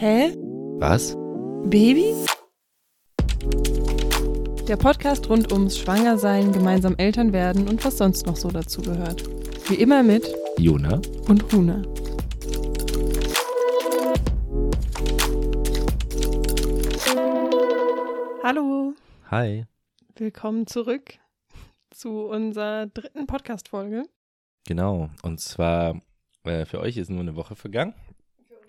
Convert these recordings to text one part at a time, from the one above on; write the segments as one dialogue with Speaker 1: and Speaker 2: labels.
Speaker 1: Hä?
Speaker 2: Was?
Speaker 1: Baby? Der Podcast rund ums Schwangersein, gemeinsam Eltern werden und was sonst noch so dazu gehört. Wie immer mit
Speaker 2: Jona?
Speaker 1: und Huna. Hallo,
Speaker 2: Hi.
Speaker 1: willkommen zurück zu unserer dritten Podcast-Folge.
Speaker 2: Genau. Und zwar, äh, für euch ist nur eine Woche vergangen.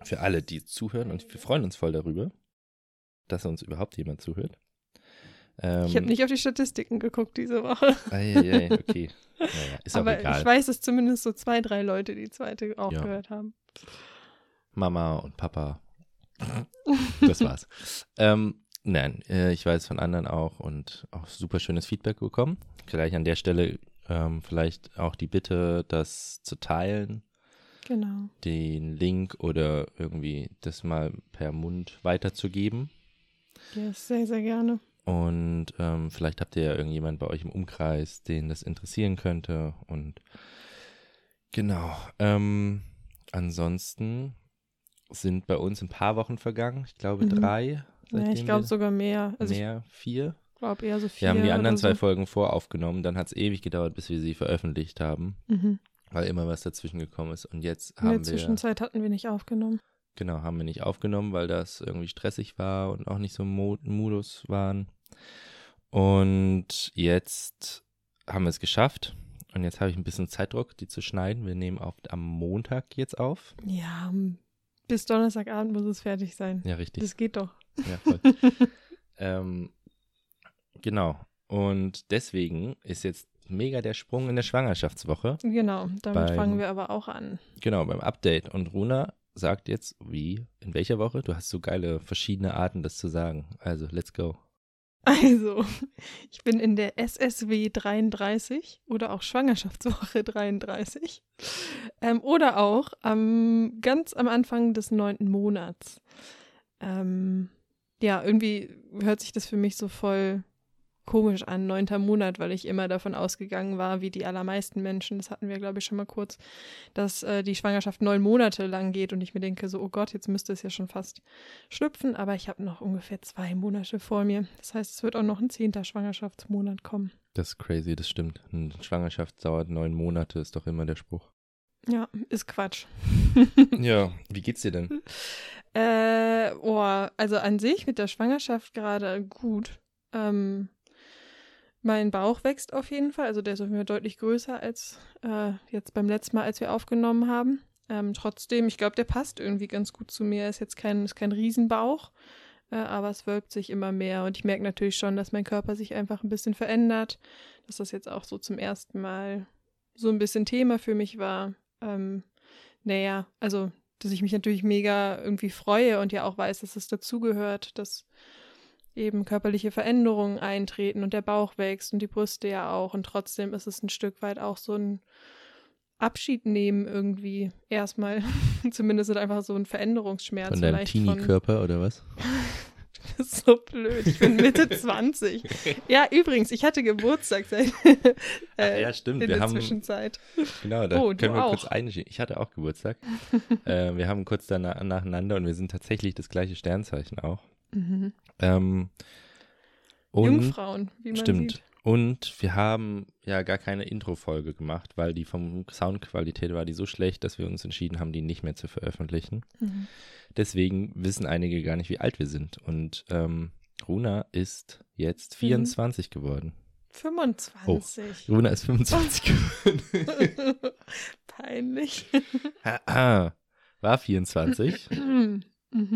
Speaker 2: Für alle, die zuhören. Und wir freuen uns voll darüber, dass uns überhaupt jemand zuhört. Ähm,
Speaker 1: Ich habe nicht auf die Statistiken geguckt diese Woche.
Speaker 2: Ei, ei, okay. Naja, ist auch
Speaker 1: Aber
Speaker 2: egal.
Speaker 1: ich weiß, dass zumindest so zwei, drei Leute die zweite auch
Speaker 2: Ja.
Speaker 1: gehört haben.
Speaker 2: Mama und Papa. Das war's. ähm, nein, äh, ich weiß von anderen auch und auch super schönes Feedback bekommen. Gleich an der Stelle ähm, vielleicht auch die Bitte, das zu teilen,
Speaker 1: Genau.
Speaker 2: den Link oder irgendwie das mal per Mund weiterzugeben.
Speaker 1: Yes, sehr, sehr gerne.
Speaker 2: Und ähm, vielleicht habt ihr ja irgendjemand bei euch im Umkreis, den das interessieren könnte. Und genau. Ähm, ansonsten sind bei uns ein paar Wochen vergangen. Ich glaube
Speaker 1: Mhm.
Speaker 2: drei.
Speaker 1: Ja, ich glaube sogar mehr. Also
Speaker 2: mehr, vier.
Speaker 1: ich glaube eher so vier.
Speaker 2: Wir haben die anderen
Speaker 1: oder
Speaker 2: zwei
Speaker 1: so.
Speaker 2: Folgen voraufgenommen. Dann hat es ewig gedauert, bis wir sie veröffentlicht haben,
Speaker 1: Mhm.
Speaker 2: Weil immer was dazwischen gekommen ist. Und jetzt
Speaker 1: In der
Speaker 2: haben wir
Speaker 1: Zwischenzeit hatten wir nicht aufgenommen.
Speaker 2: Genau, haben wir nicht aufgenommen, weil das irgendwie stressig war und auch nicht so im Mo Modus waren. Und jetzt haben wir es geschafft. Und jetzt habe ich ein bisschen Zeitdruck, die zu schneiden. Wir nehmen auf, am Montag jetzt auf.
Speaker 1: Ja, bis Donnerstagabend muss es fertig sein.
Speaker 2: Ja, richtig.
Speaker 1: Das geht doch.
Speaker 2: Ja, voll. ähm, genau. Und deswegen ist jetzt mega der Sprung in der Schwangerschaftswoche.
Speaker 1: Genau, damit
Speaker 2: Beim-
Speaker 1: fangen wir aber auch an.
Speaker 2: Genau, beim Update. Und Runa sagt jetzt, wie, in welcher Woche? Du hast so geile verschiedene Arten, das zu sagen. Also, let's go.
Speaker 1: Also, ich bin in der SSW 33 oder auch Schwangerschaftswoche 33. Ähm, oder auch am, ganz am Anfang des neunten Monats. Ähm, ja, irgendwie hört sich das für mich so voll komisch an, neunter Monat, weil ich immer davon ausgegangen war, wie die allermeisten Menschen, das hatten wir, glaube ich, schon mal kurz, dass äh, die Schwangerschaft neun Monate lang geht und ich mir denke, so, oh Gott, jetzt müsste es ja schon fast schlüpfen, aber ich habe noch ungefähr zwei Monate vor mir. Das heißt, es wird auch noch ein zehnter Schwangerschaftsmonat kommen.
Speaker 2: Das ist crazy, das stimmt. Eine Schwangerschaft dauert neun Monate, ist doch immer der Spruch.
Speaker 1: Ja, ist Quatsch.
Speaker 2: Ja, wie geht's dir denn?
Speaker 1: Äh, oh, also an sich mit der Schwangerschaft gerade gut. Ähm, mein Bauch wächst auf jeden Fall, also der ist auf jeden Fall deutlich größer als äh, jetzt beim letzten Mal, als wir aufgenommen haben. Ähm, trotzdem, ich glaube, der passt irgendwie ganz gut zu mir. Ist jetzt kein, ist kein Riesenbauch, äh, aber es wölbt sich immer mehr und ich merke natürlich schon, dass mein Körper sich einfach ein bisschen verändert, dass das jetzt auch so zum ersten Mal so ein bisschen Thema für mich war. Ähm, naja, also dass ich mich natürlich mega irgendwie freue und ja auch weiß, dass es dazugehört, dass eben körperliche Veränderungen eintreten und der Bauch wächst und die Brüste ja auch. Und trotzdem ist es ein Stück weit auch so ein Abschied nehmen irgendwie erstmal. Zumindest einfach so ein Veränderungsschmerz.
Speaker 2: Von deinem Teenie-Körper oder was?
Speaker 1: Das ist so blöd. Ich bin Mitte 20. Ja, übrigens, ich hatte Geburtstag seit äh,
Speaker 2: ja, stimmt.
Speaker 1: in
Speaker 2: Wir
Speaker 1: der
Speaker 2: haben,
Speaker 1: Zwischenzeit.
Speaker 2: genau, da
Speaker 1: Oh,
Speaker 2: können wir
Speaker 1: auch.
Speaker 2: kurz einschieben. Ich hatte auch Geburtstag. äh, wir haben kurz danach, nacheinander und wir sind tatsächlich das gleiche Sternzeichen auch.
Speaker 1: Mhm.
Speaker 2: Ähm, und,
Speaker 1: Jungfrauen, wie man
Speaker 2: Stimmt.
Speaker 1: sieht.
Speaker 2: Und wir haben ja gar keine Intro-Folge gemacht, weil die vom Soundqualität war die so schlecht, dass wir uns entschieden haben, die nicht mehr zu veröffentlichen.
Speaker 1: Mhm.
Speaker 2: Deswegen wissen einige gar nicht, wie alt wir sind. Und ähm, Runa ist jetzt
Speaker 1: Mhm.
Speaker 2: 24 geworden.
Speaker 1: 25.
Speaker 2: Runa ist 25 geworden.
Speaker 1: Peinlich.
Speaker 2: War 24.
Speaker 1: mhm.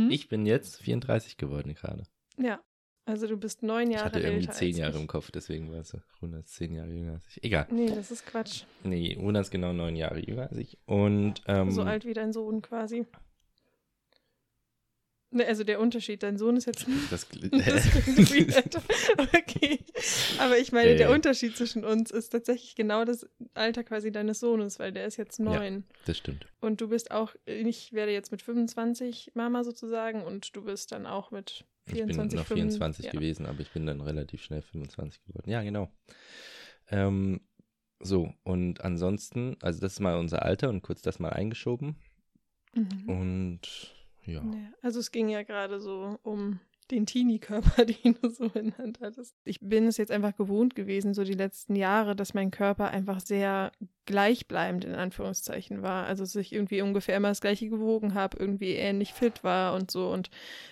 Speaker 2: Ich bin jetzt 34 geworden gerade.
Speaker 1: Ja, also du bist neun
Speaker 2: Ich
Speaker 1: Jahre
Speaker 2: hatte irgendwie
Speaker 1: älter
Speaker 2: 10
Speaker 1: als
Speaker 2: Jahre
Speaker 1: ich.
Speaker 2: im Kopf, deswegen war es Runa ist 10 Jahre jünger als ich. Egal.
Speaker 1: Nee, das ist Quatsch.
Speaker 2: Nee, Runa ist genau 9 Jahre jünger als ich. Und ähm,
Speaker 1: so alt wie dein Sohn quasi. Ne, also der Unterschied, dein Sohn ist jetzt
Speaker 2: das,
Speaker 1: Das klingt weird. okay. Aber ich meine, der
Speaker 2: Äh.
Speaker 1: Unterschied zwischen uns ist tatsächlich genau das Alter quasi deines Sohnes, weil der ist jetzt neun.
Speaker 2: das stimmt.
Speaker 1: Und du bist auch, ich werde jetzt mit 25 Mama sozusagen und du bist dann auch mit
Speaker 2: Ich bin
Speaker 1: 24,
Speaker 2: noch
Speaker 1: 25,
Speaker 2: 24
Speaker 1: ja.
Speaker 2: gewesen, aber ich bin dann relativ schnell 25 geworden. Ja, genau. Ähm, so, und ansonsten, also das ist mal unser Alter und kurz das mal eingeschoben.
Speaker 1: Mhm.
Speaker 2: Und Ja.
Speaker 1: Ja, also es ging ja gerade so um den Teenie-Körper, den du so genannt hattest. Ich bin es jetzt einfach gewohnt gewesen, so die letzten Jahre, dass mein Körper einfach sehr gleichbleibend in Anführungszeichen war. Also dass ich irgendwie ungefähr immer das gleiche gewogen habe, irgendwie ähnlich fit war und so. Und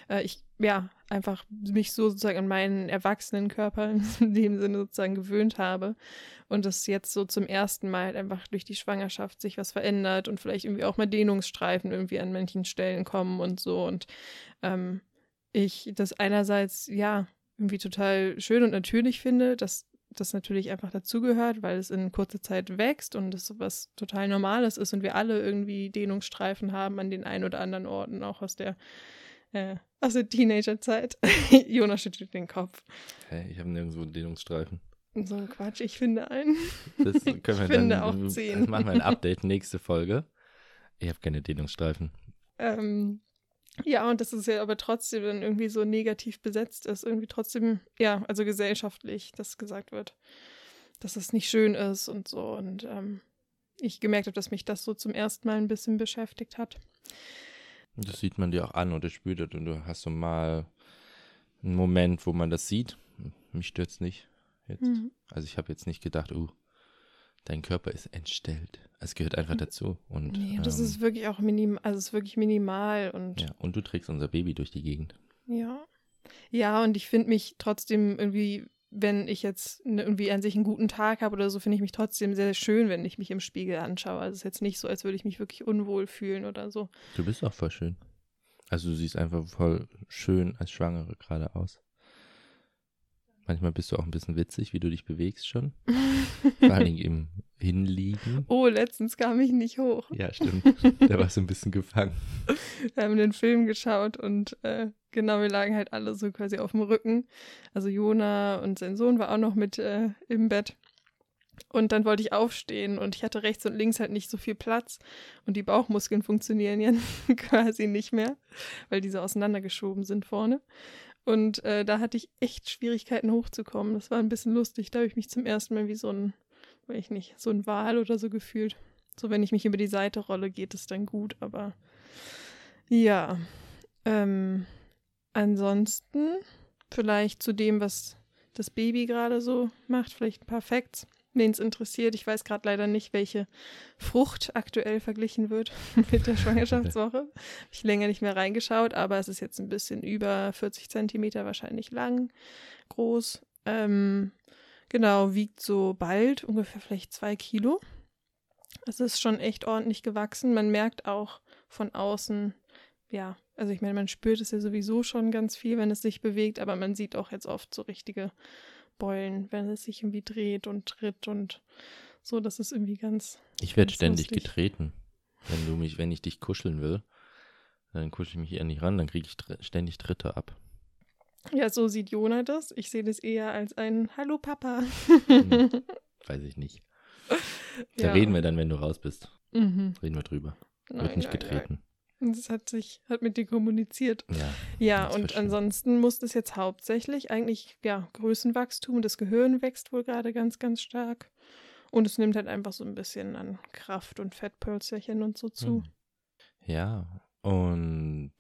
Speaker 1: äh, ich, ja, einfach mich so sozusagen an meinen erwachsenen Körper in dem Sinne sozusagen gewöhnt habe. Und dass jetzt so zum ersten Mal halt einfach durch die Schwangerschaft sich was verändert und vielleicht irgendwie auch mal Dehnungsstreifen irgendwie an manchen Stellen kommen und so. Und ähm, ich das einerseits, ja, irgendwie total schön und natürlich finde, dass das natürlich einfach dazugehört, weil es in kurzer Zeit wächst und es was total Normales ist und wir alle irgendwie Dehnungsstreifen haben an den ein oder anderen Orten, auch aus der, äh, aus der Teenagerzeit. Jonas schüttelt den Kopf.
Speaker 2: Hey, ich habe nirgendwo einen Dehnungsstreifen.
Speaker 1: So ein Quatsch, ich finde einen.
Speaker 2: Das können wir
Speaker 1: Ich finde
Speaker 2: dann,
Speaker 1: auch zehn.
Speaker 2: Machen wir ein Update nächste Folge. Ich habe keine Dehnungsstreifen.
Speaker 1: Ähm, ja, und dass es ja aber trotzdem dann irgendwie so negativ besetzt ist. Irgendwie trotzdem, ja, also gesellschaftlich, dass gesagt wird, dass es nicht schön ist und so. Und ähm, ich gemerkt habe, dass mich das so zum ersten Mal ein bisschen beschäftigt hat.
Speaker 2: Das sieht man dir auch an oder spürt es und du hast so mal einen Moment, wo man das sieht. Mich stört's nicht jetzt.
Speaker 1: Mhm.
Speaker 2: Also ich habe jetzt nicht gedacht, uh, dein Körper ist entstellt. Es gehört einfach dazu. Und,
Speaker 1: Nee, das
Speaker 2: ähm,
Speaker 1: ist wirklich auch minim, also es ist wirklich minimal und
Speaker 2: ja, und du trägst unser Baby durch die Gegend.
Speaker 1: Ja. Ja, und ich finde mich trotzdem irgendwie, wenn ich jetzt ne, irgendwie an sich einen guten Tag habe oder so, finde ich mich trotzdem sehr schön, wenn ich mich im Spiegel anschaue. Also es ist jetzt nicht so, als würde ich mich wirklich unwohl fühlen oder so.
Speaker 2: Du bist auch voll schön. Also du siehst einfach voll schön als Schwangere gerade aus. Manchmal bist du auch ein bisschen witzig, wie du dich bewegst schon. Vor allen Dingen im Hinliegen.
Speaker 1: oh, letztens kam ich nicht hoch.
Speaker 2: Ja, stimmt. Da warst du ein bisschen gefangen.
Speaker 1: Wir haben den Film geschaut und äh, genau, wir lagen halt alle so quasi auf dem Rücken. Also Jona und sein Sohn war auch noch mit äh, im Bett. Und dann wollte ich aufstehen und ich hatte rechts und links halt nicht so viel Platz und die Bauchmuskeln funktionieren ja quasi nicht mehr, weil diese auseinandergeschoben sind vorne. Und äh, da hatte ich echt Schwierigkeiten hochzukommen. Das war ein bisschen lustig. Da habe ich mich zum ersten Mal wie so ein, weiß ich nicht, so ein Wal oder so gefühlt. So, wenn ich mich über die Seite rolle, geht es dann gut, aber ja. Ähm, ansonsten vielleicht zu dem, was das Baby gerade so macht, vielleicht ein paar Facts, wen es interessiert. Ich weiß gerade leider nicht, welche Frucht aktuell verglichen wird mit der Schwangerschaftswoche. Habe ich länger nicht mehr reingeschaut, aber es ist jetzt ein bisschen über 40 Zentimeter wahrscheinlich lang, groß. Ähm, genau, wiegt so bald ungefähr vielleicht zwei Kilo. Es ist schon echt ordentlich gewachsen. Man merkt auch von außen, ja, also ich meine, man spürt es ja sowieso schon ganz viel, wenn es sich bewegt, aber man sieht auch jetzt oft so richtige Beulen, wenn es sich irgendwie dreht und tritt und so, das ist irgendwie ganz.
Speaker 2: Ich werde ständig
Speaker 1: lustig.
Speaker 2: getreten. Wenn du mich, wenn ich dich kuscheln will, dann kuschel ich mich eher nicht ran, dann kriege ich dr ständig Tritte ab.
Speaker 1: Ja, so sieht Jona das. Ich sehe das eher als ein Hallo Papa.
Speaker 2: Hm, Weiß ich nicht. Da
Speaker 1: Ja.
Speaker 2: reden wir dann, wenn du raus bist.
Speaker 1: Mhm.
Speaker 2: Reden wir drüber.
Speaker 1: Nein,
Speaker 2: Wird nicht
Speaker 1: nein,
Speaker 2: getreten.
Speaker 1: Nein. Das hat sich, hat mit dir kommuniziert.
Speaker 2: Ja.
Speaker 1: Ja, und ansonsten muss das jetzt hauptsächlich eigentlich, ja, Größenwachstum. Das Gehirn wächst wohl gerade ganz, ganz stark. Und es nimmt halt einfach so ein bisschen an Kraft und Fettpölzerchen und so zu.
Speaker 2: Hm. Ja, und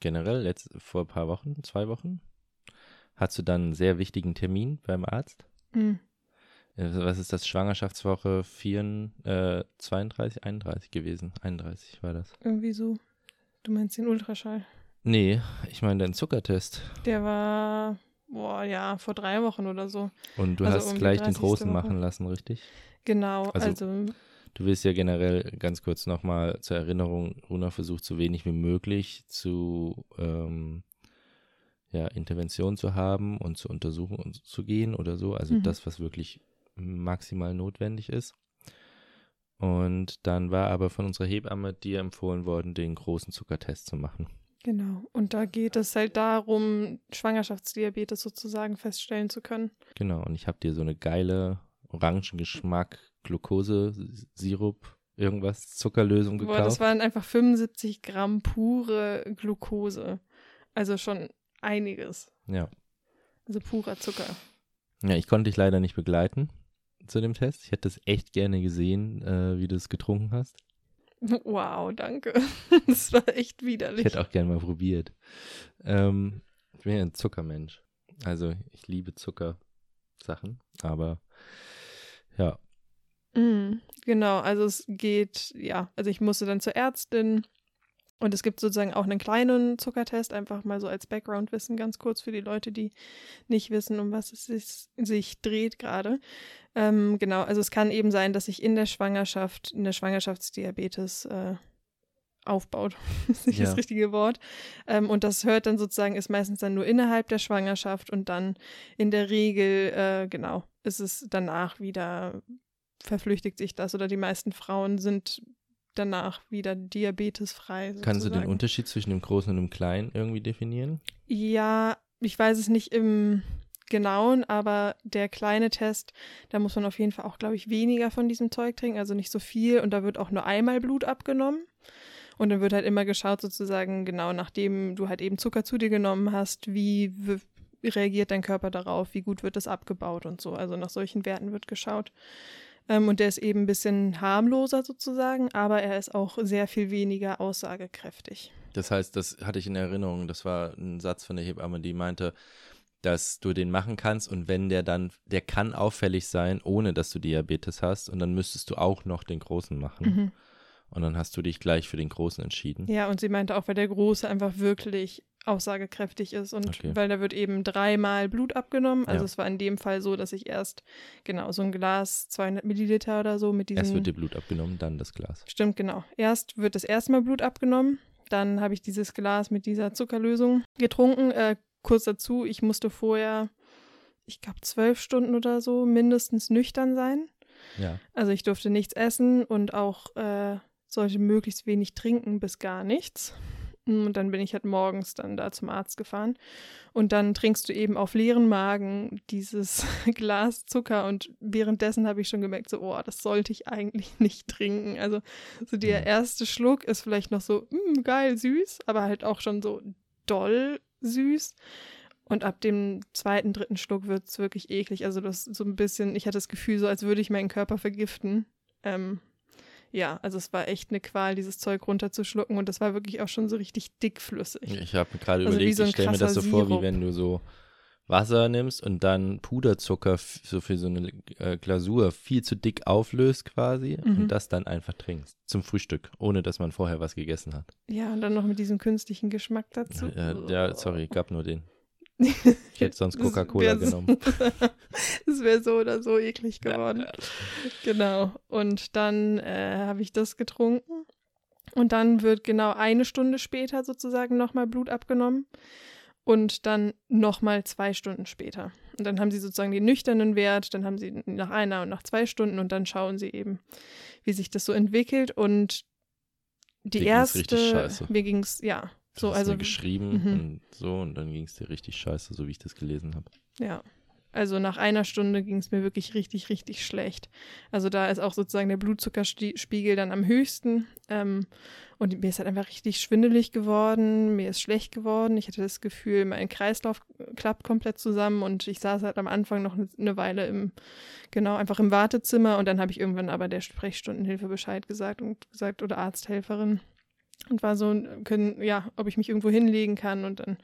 Speaker 2: generell, letzt, vor ein paar Wochen, zwei Wochen, hast du dann einen sehr wichtigen Termin beim Arzt.
Speaker 1: Hm.
Speaker 2: Was ist das? Schwangerschaftswoche 4, äh, 32, 31 gewesen. 31 war das.
Speaker 1: Irgendwie so. Du meinst den Ultraschall?
Speaker 2: Nee, ich meine deinen Zuckertest.
Speaker 1: Der war, boah, ja, vor drei Wochen oder so.
Speaker 2: Und du
Speaker 1: Also
Speaker 2: hast gleich den
Speaker 1: 30.
Speaker 2: großen
Speaker 1: Woche.
Speaker 2: machen lassen, richtig?
Speaker 1: Genau,
Speaker 2: Also-
Speaker 1: also,
Speaker 2: Du willst ja generell ganz kurz nochmal zur Erinnerung, Runa versucht so wenig wie möglich zu ähm, ja, Intervention zu haben und zur Untersuchung zu gehen oder so. Also
Speaker 1: Mhm.
Speaker 2: das, was wirklich maximal notwendig ist. Und dann war aber von unserer Hebamme dir empfohlen worden, den großen Zuckertest zu machen.
Speaker 1: genau. Und da geht es halt darum, Schwangerschaftsdiabetes sozusagen feststellen zu können.
Speaker 2: Genau, und ich habe dir so eine geile Orangengeschmack Glukose-Sirup, irgendwas, Zuckerlösung
Speaker 1: Boah, das
Speaker 2: gekauft.
Speaker 1: waren einfach 75 Gramm pure Glucose. Also schon einiges.
Speaker 2: ja.
Speaker 1: Also purer Zucker.
Speaker 2: Ja, ich konnte dich leider nicht begleiten zu dem Test. Ich hätte es echt gerne gesehen, äh, wie du es getrunken hast.
Speaker 1: Wow, danke. Das war echt widerlich.
Speaker 2: Ich hätte auch gerne mal probiert. Ähm, ich bin ja ein Zuckermensch. Also ich liebe Zuckersachen, aber ja.
Speaker 1: Mm, genau, also es geht, ja, also ich musste dann zur Ärztin und es gibt sozusagen auch einen kleinen Zuckertest, einfach mal so als Background-Wissen ganz kurz für die Leute, die nicht wissen, um was es sich, sich dreht gerade. Ähm, genau, also es kann eben sein, dass sich in der Schwangerschaft eine Schwangerschaftsdiabetes äh, aufbaut. das ist nicht ja. das richtige Wort. Ähm, und das hört dann sozusagen, ist meistens dann nur innerhalb der Schwangerschaft und dann in der Regel, äh, genau, ist es danach wieder, verflüchtigt sich das oder die meisten Frauen sind danach wieder diabetesfrei. Sozusagen.
Speaker 2: Kannst du den Unterschied zwischen dem Großen und dem Kleinen irgendwie definieren?
Speaker 1: Ja, ich weiß es nicht im Genauen, aber der kleine Test, da muss man auf jeden Fall auch, glaube ich, weniger von diesem Zeug trinken, also nicht so viel und da wird auch nur einmal Blut abgenommen. Und dann wird halt immer geschaut, sozusagen, genau nachdem du halt eben Zucker zu dir genommen hast, wie reagiert dein Körper darauf, wie gut wird das abgebaut und so. Also nach solchen Werten wird geschaut. Ähm, und der ist eben ein bisschen harmloser sozusagen, aber er ist auch sehr viel weniger aussagekräftig.
Speaker 2: Das heißt, das hatte ich in Erinnerung, das war ein Satz von der Hebamme, die meinte, dass du den machen kannst und wenn der dann, der kann auffällig sein, ohne dass du Diabetes hast und dann müsstest du auch noch den großen machen. Mhm. Und dann hast du dich gleich für den großen entschieden.
Speaker 1: Ja, und sie meinte auch, weil der große einfach wirklich aussagekräftig ist und okay. weil da wird eben dreimal Blut abgenommen. Also ja. es war in dem Fall so, dass ich erst genau so ein Glas 200 Milliliter oder so mit diesem.
Speaker 2: Erst wird dir Blut abgenommen, dann das Glas.
Speaker 1: Stimmt genau. Erst wird das erste Mal Blut abgenommen, dann habe ich dieses Glas mit dieser Zuckerlösung getrunken. Äh, kurz dazu, ich musste vorher, ich glaube zwölf Stunden oder so mindestens nüchtern sein.
Speaker 2: Ja.
Speaker 1: Also ich durfte nichts essen und auch äh, sollte möglichst wenig trinken bis gar nichts. Und dann bin ich halt morgens dann da zum Arzt gefahren. Und dann trinkst du eben auf leeren Magen dieses Glas Zucker. Und währenddessen habe ich schon gemerkt, so, oh, das sollte ich eigentlich nicht trinken. Also so der erste Schluck ist vielleicht noch so, mm, geil, süß, aber halt auch schon so doll süß. Und ab dem zweiten, dritten Schluck wird es wirklich eklig. Also das so ein bisschen, ich hatte das Gefühl, so als würde ich meinen Körper vergiften. Ähm, ja, also es war echt eine Qual, dieses Zeug runterzuschlucken und das war wirklich auch schon so richtig dickflüssig.
Speaker 2: Ich habe mir gerade also überlegt, so ich stelle mir das so vor, wie wenn du so Wasser nimmst und dann Puderzucker so für so eine äh, Glasur viel zu dick auflöst quasi mhm. und das dann einfach trinkst zum Frühstück, ohne dass man vorher was gegessen hat.
Speaker 1: Ja, und dann noch mit diesem künstlichen Geschmack dazu.
Speaker 2: Ja, ja sorry, gab nur den. Ich hätte sonst Coca-Cola genommen.
Speaker 1: Es wäre so oder so eklig geworden. Ja. Genau. Und dann äh, habe ich das getrunken. Und dann wird genau eine Stunde später sozusagen nochmal Blut abgenommen. Und dann nochmal zwei Stunden später. Und dann haben sie sozusagen den nüchternen Wert, dann haben sie nach einer und nach zwei Stunden und dann schauen sie eben, wie sich das so entwickelt. Und die
Speaker 2: Mir
Speaker 1: erste. Mir ging es, ja, so,
Speaker 2: also geschrieben mhm. und so und dann ging es dir richtig scheiße, so wie ich das gelesen habe.
Speaker 1: Ja. Also nach einer Stunde ging es mir wirklich richtig, richtig schlecht. Also da ist auch sozusagen der Blutzuckerspiegel dann am höchsten. Ähm, und mir ist halt einfach richtig schwindelig geworden, mir ist schlecht geworden. Ich hatte das Gefühl, mein Kreislauf klappt komplett zusammen und ich saß halt am Anfang noch eine Weile im, genau, einfach im Wartezimmer und dann habe ich irgendwann aber der Sprechstundenhilfe Bescheid gesagt und gesagt, oder Arzthelferin und war so, können, ja, ob ich mich irgendwo hinlegen kann und dann,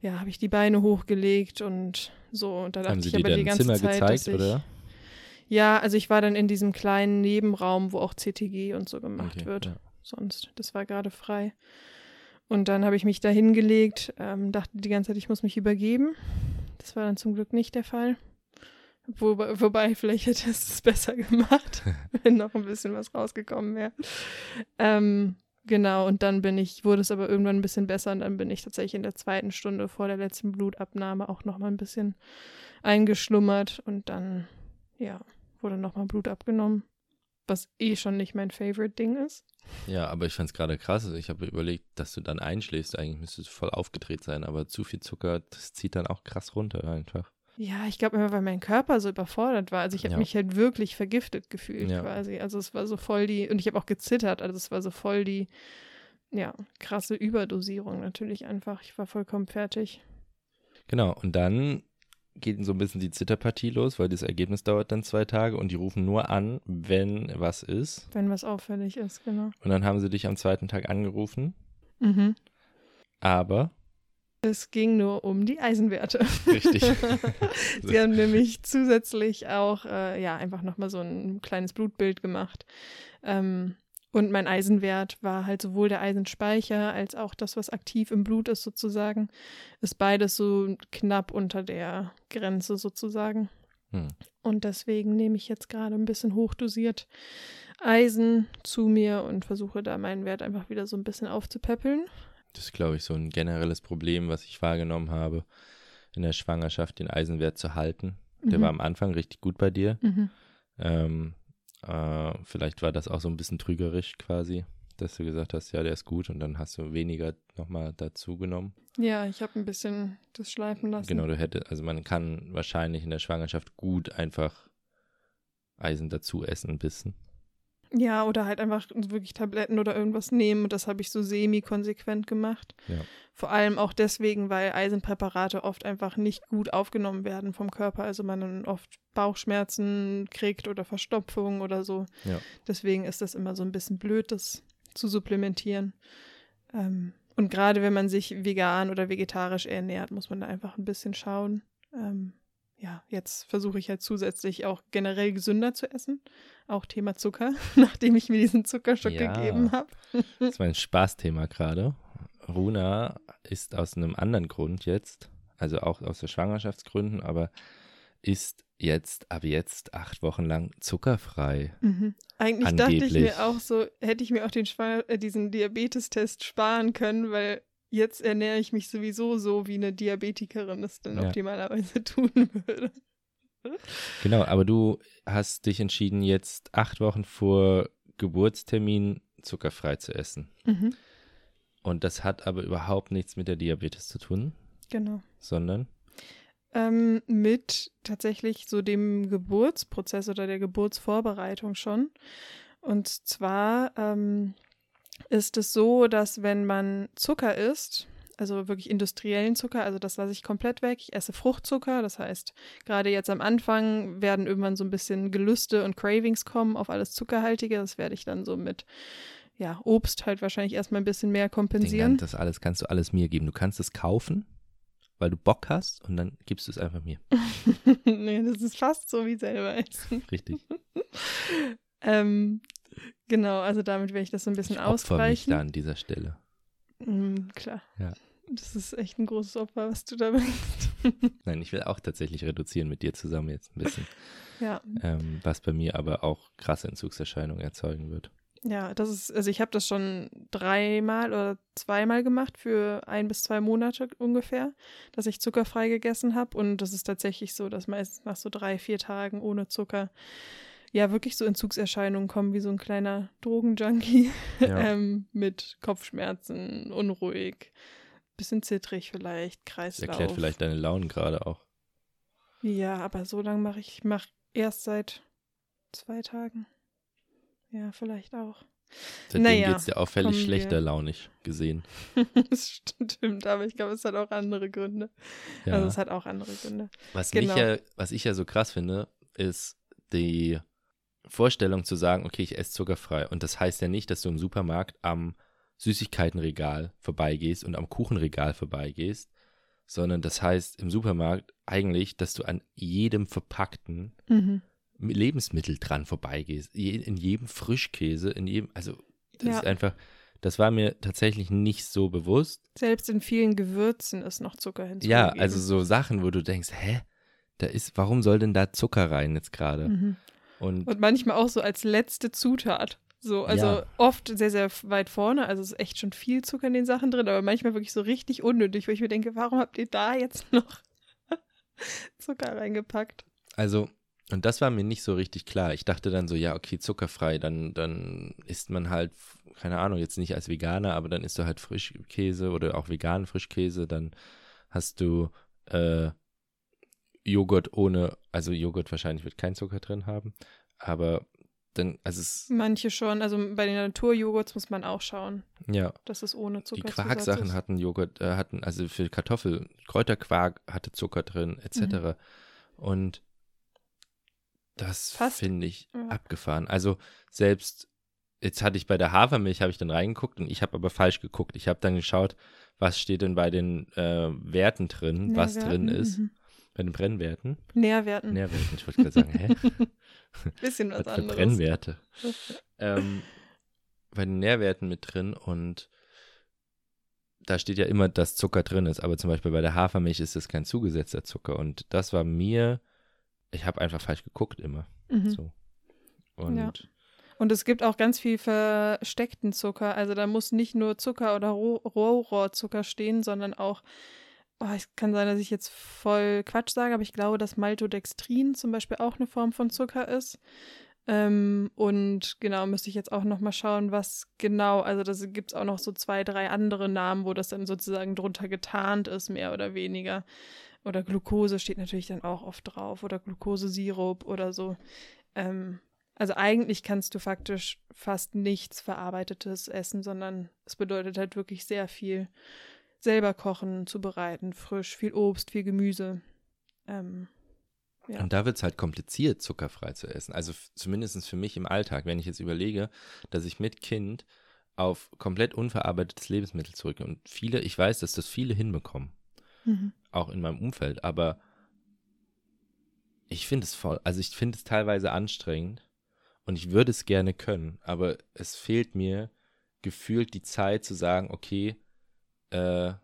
Speaker 1: ja, habe ich die Beine hochgelegt und so. Und da dachte
Speaker 2: Sie
Speaker 1: ich aber die ganze
Speaker 2: Zimmer
Speaker 1: Zeit,
Speaker 2: gezeigt,
Speaker 1: ich,
Speaker 2: oder?
Speaker 1: Ja, also ich war dann in diesem kleinen Nebenraum, wo auch CTG und so gemacht
Speaker 2: Okay,
Speaker 1: wird.
Speaker 2: ja.
Speaker 1: Sonst, das war gerade frei. Und dann habe ich mich da hingelegt, ähm, dachte die ganze Zeit, ich muss mich übergeben. Das war dann zum Glück nicht der Fall. Wo, wobei, vielleicht hätte es es besser gemacht, wenn noch ein bisschen was rausgekommen wäre. Ähm, Genau, und dann bin ich, wurde es aber irgendwann ein bisschen besser und dann bin ich tatsächlich in der zweiten Stunde vor der letzten Blutabnahme auch nochmal ein bisschen eingeschlummert und dann, ja, wurde nochmal Blut abgenommen, was eh schon nicht mein Favorite-Ding ist.
Speaker 2: Ja, aber ich fand es gerade krass. Ich habe überlegt, dass du dann einschläfst. Eigentlich müsstest du voll aufgedreht sein, aber zu viel Zucker, das zieht dann auch krass runter einfach.
Speaker 1: Ja, ich glaube immer, weil mein Körper so überfordert war. Also ich habe
Speaker 2: Ja.
Speaker 1: mich halt wirklich vergiftet gefühlt
Speaker 2: Ja.
Speaker 1: quasi. Also es war so voll die, und ich habe auch gezittert, also es war so voll die, ja, krasse Überdosierung natürlich einfach. Ich war vollkommen fertig.
Speaker 2: Genau, und dann geht so ein bisschen die Zitterpartie los, weil das Ergebnis dauert dann zwei Tage und die rufen nur an, wenn was ist.
Speaker 1: Wenn was auffällig ist, genau.
Speaker 2: Und dann haben sie dich am zweiten Tag angerufen.
Speaker 1: Mhm.
Speaker 2: Aber.
Speaker 1: Es ging nur um die Eisenwerte.
Speaker 2: Richtig.
Speaker 1: Sie haben nämlich zusätzlich auch, äh, ja, einfach nochmal so ein kleines Blutbild gemacht. Ähm, und mein Eisenwert war halt sowohl der Eisenspeicher als auch das, was aktiv im Blut ist, sozusagen. Ist beides so knapp unter der Grenze, sozusagen.
Speaker 2: Hm.
Speaker 1: Und deswegen nehme ich jetzt gerade ein bisschen hochdosiert Eisen zu mir und versuche da meinen Wert einfach wieder so ein bisschen aufzupäppeln.
Speaker 2: Das ist, glaube ich, so ein generelles Problem, was ich wahrgenommen habe in der Schwangerschaft, den Eisenwert zu halten. Der
Speaker 1: Mhm.
Speaker 2: war am Anfang richtig gut bei dir.
Speaker 1: Mhm.
Speaker 2: Ähm, äh, vielleicht war das auch so ein bisschen trügerisch quasi, dass du gesagt hast, ja, der ist gut und dann hast du weniger nochmal dazu genommen.
Speaker 1: Ja, ich habe ein bisschen das schleifen lassen.
Speaker 2: Genau, du hättest, also man kann wahrscheinlich in der Schwangerschaft gut einfach Eisen dazu essen, ein bisschen.
Speaker 1: Ja, oder halt einfach wirklich Tabletten oder irgendwas nehmen. Und das habe ich so semi-konsequent gemacht.
Speaker 2: Ja.
Speaker 1: Vor allem auch deswegen, weil Eisenpräparate oft einfach nicht gut aufgenommen werden vom Körper. Also man dann oft Bauchschmerzen kriegt oder Verstopfung oder so.
Speaker 2: Ja.
Speaker 1: Deswegen ist das immer so ein bisschen blöd, das zu supplementieren. Ähm, und gerade wenn man sich vegan oder vegetarisch ernährt, muss man da einfach ein bisschen schauen. Ähm, ja, jetzt versuche ich halt zusätzlich auch generell gesünder zu essen. Auch Thema Zucker, nachdem ich mir diesen Zuckerschock
Speaker 2: Ja.
Speaker 1: gegeben habe.
Speaker 2: Das war ein Spaßthema gerade. Runa ist aus einem anderen Grund jetzt, also auch aus der Schwangerschaftsgründen, aber ist jetzt, ab jetzt acht Wochen lang zuckerfrei.
Speaker 1: Mhm. Eigentlich dachte ich
Speaker 2: Angeblich.
Speaker 1: mir auch so, hätte ich mir auch den Schwa äh, diesen Diabetestest sparen können, weil jetzt ernähre ich mich sowieso so, wie eine Diabetikerin es dann
Speaker 2: Ja.
Speaker 1: optimalerweise tun würde.
Speaker 2: Genau, aber du hast dich entschieden, jetzt acht Wochen vor Geburtstermin zuckerfrei zu essen.
Speaker 1: Mhm.
Speaker 2: Und das hat aber überhaupt nichts mit der Diabetes zu tun,
Speaker 1: Genau.
Speaker 2: sondern
Speaker 1: Ähm, mit tatsächlich so dem Geburtsprozess oder der Geburtsvorbereitung schon. Und zwar ähm, ist es so, dass wenn man Zucker isst, also wirklich industriellen Zucker, also das lasse ich komplett weg. Ich esse Fruchtzucker, das heißt, gerade jetzt am Anfang werden irgendwann so ein bisschen Gelüste und Cravings kommen auf alles Zuckerhaltige. Das werde ich dann so mit ja, Obst halt wahrscheinlich erstmal ein bisschen mehr kompensieren.
Speaker 2: Das alles kannst du alles mir geben. Du kannst es kaufen, weil du Bock hast und dann gibst du es einfach mir.
Speaker 1: nee, das ist fast so wie selber essen.
Speaker 2: Richtig.
Speaker 1: Ähm, genau, also damit werde ich das so ein bisschen
Speaker 2: Ich opfer mich da an dieser Stelle.
Speaker 1: Mm, klar.
Speaker 2: Ja.
Speaker 1: Das ist echt ein großes Opfer, was du da bringst.
Speaker 2: Nein, ich will auch tatsächlich reduzieren mit dir zusammen jetzt ein bisschen,
Speaker 1: ja,
Speaker 2: ähm, was bei mir aber auch krasse Entzugserscheinungen erzeugen wird.
Speaker 1: ja, das ist, also ich habe das schon dreimal oder zweimal gemacht für ein bis zwei Monate ungefähr, dass ich zuckerfrei gegessen habe. Und das ist tatsächlich so, dass meistens nach so drei, vier Tagen ohne Zucker ja wirklich so Entzugserscheinungen kommen, wie so ein kleiner Drogenjunkie.
Speaker 2: Ja.
Speaker 1: ähm, mit Kopfschmerzen, unruhig, bisschen zittrig vielleicht,
Speaker 2: Das
Speaker 1: Kreislauf.
Speaker 2: erklärt vielleicht deine Launen gerade auch.
Speaker 1: Ja, aber so lange mache ich, mach erst seit zwei Tagen. Ja, vielleicht auch.
Speaker 2: Seitdem
Speaker 1: Naja,
Speaker 2: geht's dir auffällig schlechter
Speaker 1: wir-
Speaker 2: launig gesehen.
Speaker 1: das stimmt, aber ich glaube, es hat auch andere Gründe.
Speaker 2: Ja.
Speaker 1: Also es hat auch andere Gründe.
Speaker 2: was,
Speaker 1: genau.
Speaker 2: mich ja, was ich ja so krass finde, ist die Vorstellung zu sagen, okay, ich esse zuckerfrei. Und das heißt ja nicht, dass du im Supermarkt am Süßigkeitenregal vorbeigehst und am Kuchenregal vorbeigehst, sondern das heißt im Supermarkt eigentlich, dass du an jedem verpackten
Speaker 1: Mhm.
Speaker 2: Lebensmittel dran vorbeigehst. In jedem Frischkäse, in jedem, also das
Speaker 1: Ja.
Speaker 2: ist einfach, das war mir tatsächlich nicht so bewusst.
Speaker 1: Selbst in vielen Gewürzen ist noch Zucker hinzugegeben.
Speaker 2: Ja, also so Sachen, wo du denkst, hä, da ist, warum soll denn da Zucker rein jetzt gerade?
Speaker 1: Mhm.
Speaker 2: Und
Speaker 1: Und manchmal auch so als letzte Zutat. So, also
Speaker 2: Ja.
Speaker 1: oft sehr, sehr weit vorne. Also es ist echt schon viel Zucker in den Sachen drin, aber manchmal wirklich so richtig unnötig, wo ich mir denke, warum habt ihr da jetzt noch Zucker reingepackt?
Speaker 2: also, und das war mir nicht so richtig klar. Ich dachte dann so, ja, okay, zuckerfrei, dann, dann isst man halt, keine Ahnung, jetzt nicht als Veganer, aber dann isst du halt Frischkäse oder auch veganen Frischkäse, dann hast du äh, Joghurt ohne, also Joghurt wahrscheinlich wird kein Zucker drin haben, aber dann, also es,
Speaker 1: Manche schon. Also bei den Naturjoghurts muss man auch schauen,
Speaker 2: ja,
Speaker 1: dass es ohne
Speaker 2: die
Speaker 1: Zucker
Speaker 2: Quarksachen hatten Joghurt, äh, hatten, also für Kartoffel, Kräuterquark hatte Zucker drin, etc. Und das finde ich
Speaker 1: Ja.
Speaker 2: abgefahren. Also selbst, jetzt hatte ich bei der Hafermilch, habe ich dann reingeguckt und ich habe aber falsch geguckt. Ich habe dann geschaut, was steht denn bei den äh, Werten drin, was drin ist,
Speaker 1: Mhm.
Speaker 2: Bei den Brennwerten.
Speaker 1: Nährwerten.
Speaker 2: Nährwerten, ich wollte gerade sagen, hä?
Speaker 1: Bisschen was,
Speaker 2: Was für
Speaker 1: anderes.
Speaker 2: Brennwerte? ähm, bei den Nährwerten mit drin und da steht ja immer, dass Zucker drin ist, aber zum Beispiel bei der Hafermilch ist es kein zugesetzter Zucker und das war mir, ich habe einfach falsch geguckt immer.
Speaker 1: Mhm.
Speaker 2: So. Und
Speaker 1: Ja. Und es gibt auch ganz viel versteckten Zucker. Also da muss nicht nur Zucker oder Roh Rohrohrzucker stehen, sondern auch, oh, es kann sein, dass ich jetzt voll Quatsch sage, aber ich glaube, dass Maltodextrin zum Beispiel auch eine Form von Zucker ist. Ähm, und genau, müsste ich jetzt auch noch mal schauen, was genau, also da gibt es auch noch so zwei, drei andere Namen, wo das dann sozusagen drunter getarnt ist, mehr oder weniger. Oder Glucose steht natürlich dann auch oft drauf oder Glukosesirup oder so. Ähm, also eigentlich kannst du faktisch fast nichts Verarbeitetes essen, sondern es bedeutet halt wirklich sehr viel selber kochen, zubereiten, frisch, viel Obst, viel Gemüse. Ähm, ja.
Speaker 2: Und da wird es halt kompliziert, zuckerfrei zu essen. Also zumindest für mich im Alltag, wenn ich jetzt überlege, dass ich mit Kind auf komplett unverarbeitetes Lebensmittel zurückgehe. Und viele, ich weiß, dass das viele hinbekommen,
Speaker 1: Mhm.
Speaker 2: auch in meinem Umfeld, aber ich finde es voll, also ich finde es teilweise anstrengend und ich würde es gerne können, aber es fehlt mir gefühlt die Zeit zu sagen, okay, äh,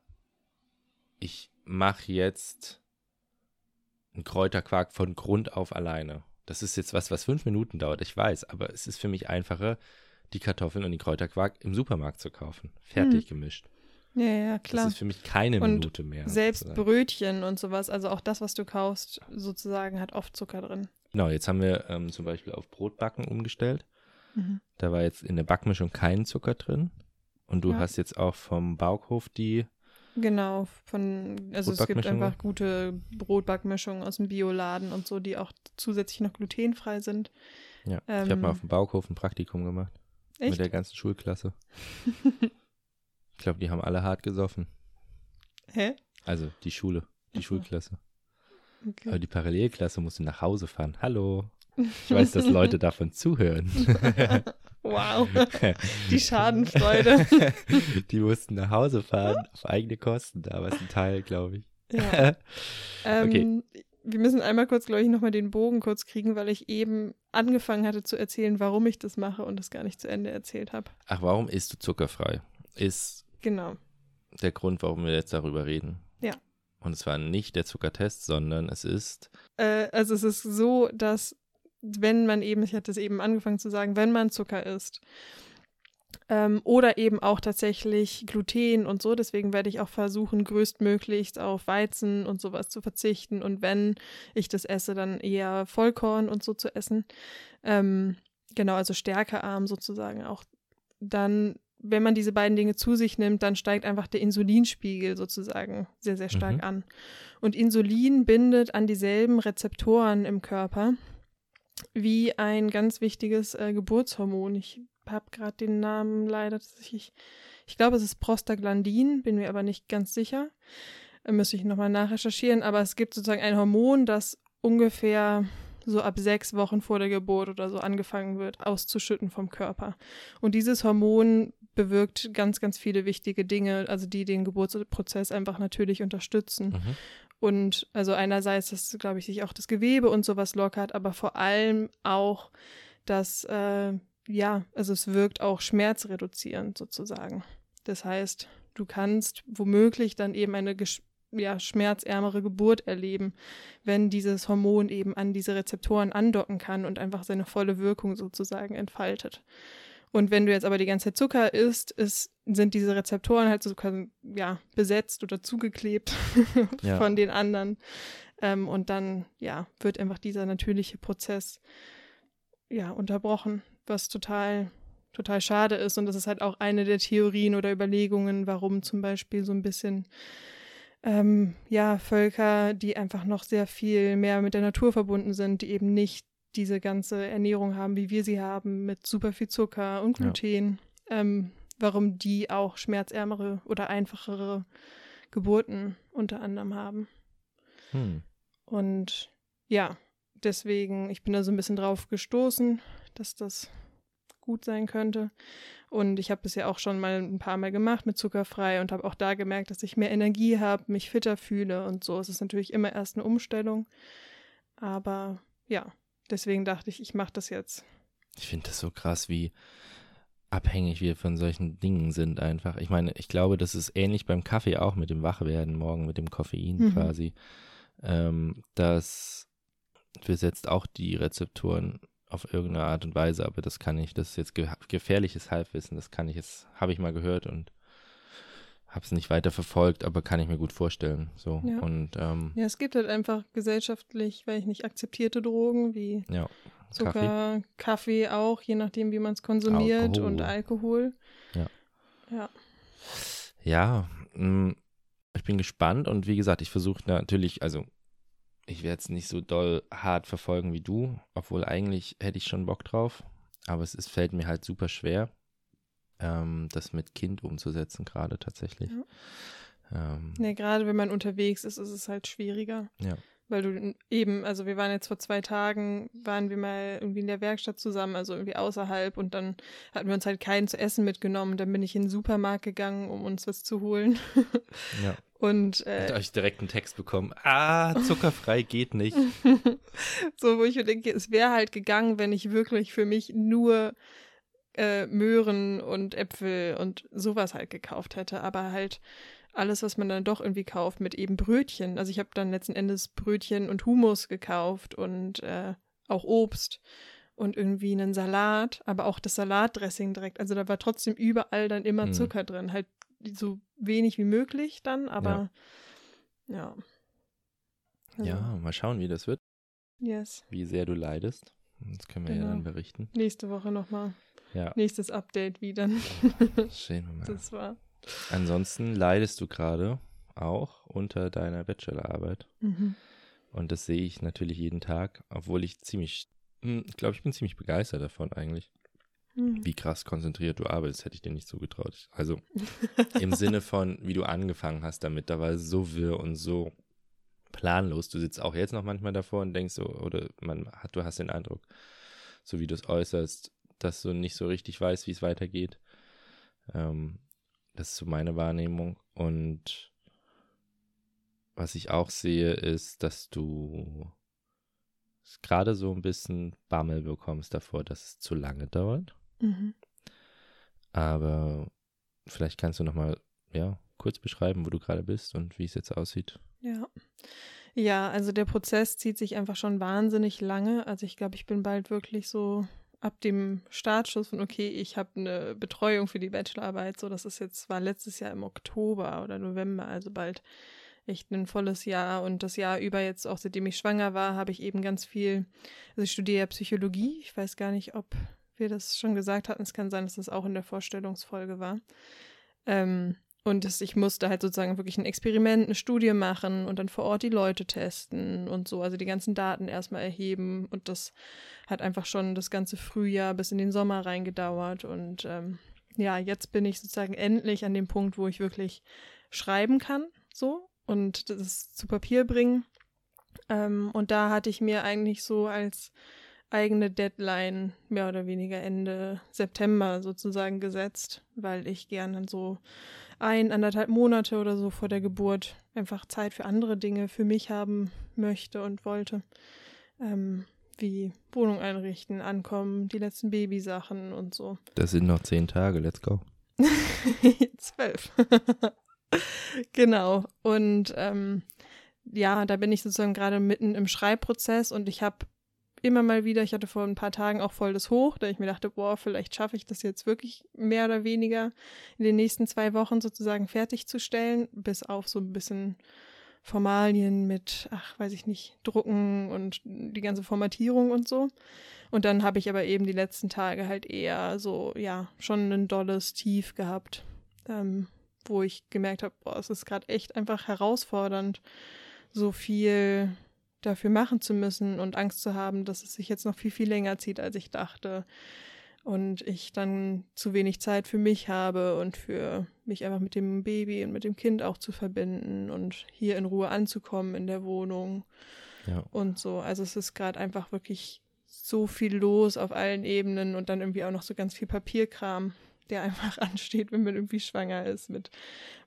Speaker 2: ich mache jetzt einen Kräuterquark von Grund auf alleine. Das ist jetzt was, was fünf Minuten dauert, ich weiß, aber es ist für mich einfacher, die Kartoffeln und den Kräuterquark im Supermarkt zu kaufen. Fertig gemischt.
Speaker 1: Ja, ja, klar.
Speaker 2: Das ist für mich keine
Speaker 1: Und
Speaker 2: Minute mehr.
Speaker 1: Selbst
Speaker 2: sozusagen.
Speaker 1: Brötchen und sowas, also auch das, was du kaufst, sozusagen hat oft Zucker drin.
Speaker 2: Genau, jetzt haben wir ähm, zum Beispiel auf Brotbacken umgestellt.
Speaker 1: Mhm.
Speaker 2: Da war jetzt in der Backmischung kein Zucker drin. Und du
Speaker 1: Ja.
Speaker 2: hast jetzt auch vom Baukhof die,
Speaker 1: Genau, von, also es gibt einfach gute Brotbackmischungen aus dem Bioladen und so, die auch zusätzlich noch glutenfrei sind.
Speaker 2: ja, ich
Speaker 1: Ähm,
Speaker 2: habe mal auf dem Baukhof ein Praktikum gemacht. Mit
Speaker 1: Echt?
Speaker 2: der ganzen Schulklasse. ich glaube, die haben alle hart gesoffen.
Speaker 1: Hä?
Speaker 2: Also die Schule, die
Speaker 1: so.
Speaker 2: Schulklasse.
Speaker 1: Okay.
Speaker 2: Aber die Parallelklasse musste nach Hause fahren. Hallo. Ich weiß, dass Leute davon zuhören.
Speaker 1: Wow, die Schadenfreude.
Speaker 2: die mussten nach Hause fahren, auf eigene Kosten. Da war es ein Teil, glaube ich.
Speaker 1: ja. Ähm,
Speaker 2: Okay.
Speaker 1: Wir müssen einmal kurz, glaube ich, nochmal den Bogen kurz kriegen, weil ich eben angefangen hatte zu erzählen, warum ich das mache und das gar nicht zu Ende erzählt habe.
Speaker 2: Ach, warum isst du zuckerfrei? Ist
Speaker 1: Genau.
Speaker 2: der Grund, warum wir jetzt darüber reden.
Speaker 1: Ja.
Speaker 2: Und es war nicht der Zuckertest, sondern es ist,
Speaker 1: Äh, also es ist so, dass wenn man eben, ich hatte es eben angefangen zu sagen, wenn man Zucker isst ähm, oder eben auch tatsächlich Gluten und so, deswegen werde ich auch versuchen, größtmöglichst auf Weizen und sowas zu verzichten und wenn ich das esse, dann eher Vollkorn und so zu essen. Ähm, genau, also stärkearm sozusagen auch. Dann, wenn man diese beiden Dinge zu sich nimmt, dann steigt einfach der Insulinspiegel sozusagen sehr, sehr stark
Speaker 2: Mhm.
Speaker 1: an. Und Insulin bindet an dieselben Rezeptoren im Körper wie ein ganz wichtiges äh, Geburtshormon. Ich habe gerade den Namen leider tatsächlich. Ich glaube, es ist Prostaglandin, bin mir aber nicht ganz sicher. Äh, müsste ich nochmal nachrecherchieren. Aber es gibt sozusagen ein Hormon, das ungefähr so ab sechs Wochen vor der Geburt oder so angefangen wird, auszuschütten vom Körper. Und dieses Hormon bewirkt ganz, ganz viele wichtige Dinge, also die den Geburtsprozess einfach natürlich unterstützen.
Speaker 2: mhm.
Speaker 1: Und also einerseits, dass, glaube ich, sich auch das Gewebe und sowas lockert, aber vor allem auch, dass, äh, ja, also es wirkt auch schmerzreduzierend sozusagen. Das heißt, du kannst womöglich dann eben eine ja, schmerzärmere Geburt erleben, wenn dieses Hormon eben an diese Rezeptoren andocken kann und einfach seine volle Wirkung sozusagen entfaltet. Und wenn du jetzt aber die ganze Zeit Zucker isst, ist, sind diese Rezeptoren halt so ja, besetzt oder zugeklebt
Speaker 2: Ja.
Speaker 1: von den anderen. Ähm, und dann, ja, wird einfach dieser natürliche Prozess, ja, unterbrochen, was total, total schade ist. Und das ist halt auch eine der Theorien oder Überlegungen, warum zum Beispiel so ein bisschen, ähm, ja, Völker, die einfach noch sehr viel mehr mit der Natur verbunden sind, die eben nicht diese ganze Ernährung haben, wie wir sie haben, mit super viel Zucker und Gluten, ja. ähm, warum die auch schmerzärmere oder einfachere Geburten unter anderem haben. Hm. Und ja, deswegen, ich bin da so ein bisschen drauf gestoßen, dass das gut sein könnte. Und ich habe es ja auch schon mal ein paar Mal gemacht mit zuckerfrei und habe auch da gemerkt, dass ich mehr Energie habe, mich fitter fühle und so. Es ist natürlich immer erst eine Umstellung. Aber ja, deswegen dachte ich, ich mache das jetzt.
Speaker 2: Ich finde das so krass, wie abhängig wir von solchen Dingen sind einfach. Ich meine, ich glaube, das ist ähnlich beim Kaffee auch mit dem Wachwerden morgen, mit dem Koffein mhm. quasi. Ähm, das besetzt auch die Rezepturen auf irgendeine Art und Weise, aber das kann ich, das ist jetzt ge gefährliches Halbwissen, das kann ich jetzt, habe ich mal gehört und habe es nicht weiter verfolgt, aber kann ich mir gut vorstellen. So
Speaker 1: ja.
Speaker 2: und ähm,
Speaker 1: ja, es gibt halt einfach gesellschaftlich, weil ich nicht akzeptierte Drogen wie
Speaker 2: ja,
Speaker 1: Zucker, Kaffee. Kaffee. auch, je nachdem, wie man es konsumiert Alkohol. und Alkohol.
Speaker 2: Ja.
Speaker 1: Ja.
Speaker 2: Ja, mm, ich bin gespannt und wie gesagt, ich versuche natürlich, also ich werde es nicht so doll hart verfolgen wie du, obwohl eigentlich hätte ich schon Bock drauf. Aber es ist, fällt mir halt super schwer, ähm, das mit Kind umzusetzen, gerade tatsächlich.
Speaker 1: Ja, ähm, ja gerade wenn man unterwegs ist, ist es halt schwieriger.
Speaker 2: Ja.
Speaker 1: Weil du eben, also wir waren jetzt vor zwei Tagen, waren wir mal irgendwie in der Werkstatt zusammen, also irgendwie außerhalb und dann hatten wir uns halt keinen zu essen mitgenommen. Dann bin ich in den Supermarkt gegangen, um uns was zu holen.
Speaker 2: Ja.
Speaker 1: Und äh,
Speaker 2: Hat euch direkt einen Text bekommen. Ah, zuckerfrei geht nicht.
Speaker 1: so, wo ich mir denke, es wäre halt gegangen, wenn ich wirklich für mich nur äh, Möhren und Äpfel und sowas halt gekauft hätte. Aber halt alles, was man dann doch irgendwie kauft, mit eben Brötchen. Also ich habe dann letzten Endes Brötchen und Hummus gekauft und äh, auch Obst und irgendwie einen Salat, aber auch das Salatdressing direkt. Also da war trotzdem überall dann immer mhm. Zucker drin. Halt so wenig wie möglich dann, aber ja. Ja,
Speaker 2: also. ja mal schauen, wie das wird.
Speaker 1: Yes.
Speaker 2: Wie sehr du leidest. Das können wir genau. ja dann berichten.
Speaker 1: Nächste Woche nochmal.
Speaker 2: Ja.
Speaker 1: Nächstes Update, wie dann.
Speaker 2: Sehen wir mal.
Speaker 1: Das war.
Speaker 2: Ansonsten leidest du gerade auch unter deiner Bachelorarbeit.
Speaker 1: Mhm.
Speaker 2: Und das sehe ich natürlich jeden Tag, obwohl ich ziemlich, hm, ich glaube, ich bin ziemlich begeistert davon eigentlich. Mhm. Wie krass konzentriert du arbeitest, hätte ich dir nicht so getraut. Also im Sinne von, wie du angefangen hast damit, da war es so wirr und so planlos. Du sitzt auch jetzt noch manchmal davor und denkst so, oder man hat, du hast den Eindruck, so wie du es äußerst, dass du nicht so richtig weißt, wie es weitergeht. Ähm, das ist so meine Wahrnehmung. Und was ich auch sehe, ist, dass du gerade so ein bisschen Bammel bekommst davor, dass es zu lange dauert.
Speaker 1: Mhm.
Speaker 2: Aber vielleicht kannst du noch mal ja, kurz beschreiben, wo du gerade bist und wie es jetzt aussieht.
Speaker 1: Ja. Ja, also der Prozess zieht sich einfach schon wahnsinnig lange. Also ich glaube, ich bin bald wirklich so ab dem Startschuss von, okay, ich habe eine Betreuung für die Bachelorarbeit. So, das ist jetzt, war letztes Jahr im Oktober oder November, also bald echt ein volles Jahr. Und das Jahr über jetzt, auch seitdem ich schwanger war, habe ich eben ganz viel, also ich studiere ja Psychologie. Ich weiß gar nicht, ob wir das schon gesagt hatten. Es kann sein, dass das auch in der Vorstellungsfolge war. Ähm, und das, ich musste halt sozusagen wirklich ein Experiment, eine Studie machen und dann vor Ort die Leute testen und so, also die ganzen Daten erstmal erheben. Und das hat einfach schon das ganze Frühjahr bis in den Sommer reingedauert. Und ähm, ja, jetzt bin ich sozusagen endlich an dem Punkt, wo ich wirklich schreiben kann, so, und das zu Papier bringen. Ähm, und da hatte ich mir eigentlich so als eigene Deadline mehr oder weniger Ende September sozusagen gesetzt, weil ich gerne so ein, anderthalb Monate oder so vor der Geburt einfach Zeit für andere Dinge für mich haben möchte und wollte. Ähm, wie Wohnung einrichten, ankommen, die letzten Babysachen und so.
Speaker 2: Das sind noch zehn Tage, let's go.
Speaker 1: Zwölf. genau. Und ähm, ja, da bin ich sozusagen gerade mitten im Schreibprozess und ich habe immer mal wieder, ich hatte vor ein paar Tagen auch voll das Hoch, da ich mir dachte, boah, vielleicht schaffe ich das jetzt wirklich mehr oder weniger in den nächsten zwei Wochen sozusagen fertigzustellen, bis auf so ein bisschen Formalien mit, ach, weiß ich nicht, Drucken und die ganze Formatierung und so. Und dann habe ich aber eben die letzten Tage halt eher so, ja, schon ein dolles Tief gehabt, ähm, wo ich gemerkt habe, boah, es ist gerade echt einfach herausfordernd, so viel dafür machen zu müssen und Angst zu haben, dass es sich jetzt noch viel, viel länger zieht, als ich dachte. Und ich dann zu wenig Zeit für mich habe und für mich einfach mit dem Baby und mit dem Kind auch zu verbinden und hier in Ruhe anzukommen in der Wohnung.
Speaker 2: Ja.
Speaker 1: Und so. Also es ist gerade einfach wirklich so viel los auf allen Ebenen und dann irgendwie auch noch so ganz viel Papierkram, der einfach ansteht, wenn man irgendwie schwanger ist mit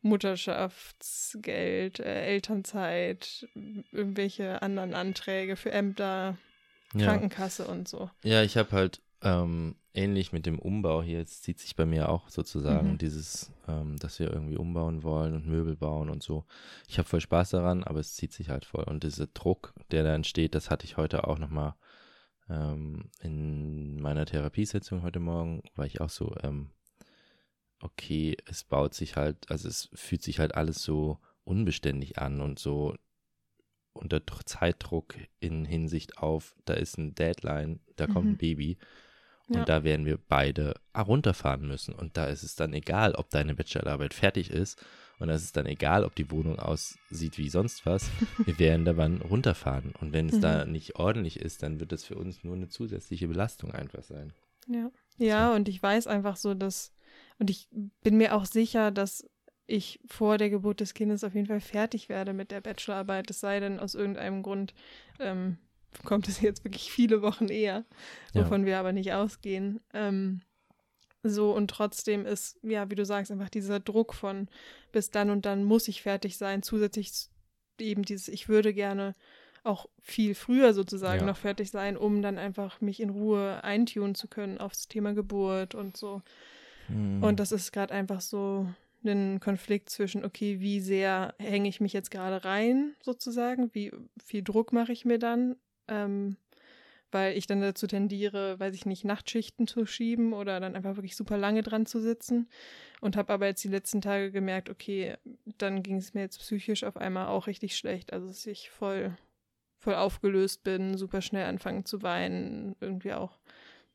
Speaker 1: Mutterschaftsgeld, äh, Elternzeit, irgendwelche anderen Anträge für Ämter,
Speaker 2: Ja.
Speaker 1: Krankenkasse und so.
Speaker 2: Ja, ich habe halt ähm, ähnlich mit dem Umbau hier, jetzt zieht sich bei mir auch sozusagen
Speaker 1: Mhm.
Speaker 2: dieses, ähm, dass wir irgendwie umbauen wollen und Möbel bauen und so. Ich habe voll Spaß daran, aber es zieht sich halt voll. Und dieser Druck, der da entsteht, das hatte ich heute auch nochmal ähm, in meiner Therapiesitzung heute Morgen, war ich auch so, ähm, okay, es baut sich halt, also es fühlt sich halt alles so unbeständig an und so unter Dr- Zeitdruck in Hinsicht auf, da ist ein Deadline, da kommt
Speaker 1: Mhm.
Speaker 2: ein Baby und
Speaker 1: Ja.
Speaker 2: da werden wir beide runterfahren müssen. Und da ist es dann egal, ob deine Bachelorarbeit fertig ist und da ist es dann egal, ob die Wohnung aussieht wie sonst was. Wir werden da wann runterfahren. Und wenn es da nicht ordentlich ist, dann wird das für uns nur eine zusätzliche Belastung einfach sein.
Speaker 1: Ja. Ja, und ich weiß einfach so, dass, und ich bin mir auch sicher, dass ich vor der Geburt des Kindes auf jeden Fall fertig werde mit der Bachelorarbeit, es sei denn, aus irgendeinem Grund ähm, kommt es jetzt wirklich viele Wochen eher,
Speaker 2: Ja.
Speaker 1: wovon wir aber nicht ausgehen. Ähm, so und trotzdem ist, ja, wie du sagst, einfach dieser Druck von bis dann und dann muss ich fertig sein, zusätzlich eben dieses, ich würde gerne auch viel früher sozusagen
Speaker 2: Ja.
Speaker 1: noch fertig sein, um dann einfach mich in Ruhe eintunen zu können aufs Thema Geburt und so.
Speaker 2: Mhm.
Speaker 1: Und das ist gerade einfach so ein Konflikt zwischen, okay, wie sehr hänge ich mich jetzt gerade rein, sozusagen, wie viel Druck mache ich mir dann, ähm, weil ich dann dazu tendiere, weiß ich nicht, Nachtschichten zu schieben oder dann einfach wirklich super lange dran zu sitzen. Und habe aber jetzt die letzten Tage gemerkt, okay, dann ging es mir jetzt psychisch auf einmal auch richtig schlecht. Also dass ich voll, voll aufgelöst bin, super schnell anfangen zu weinen, irgendwie auch,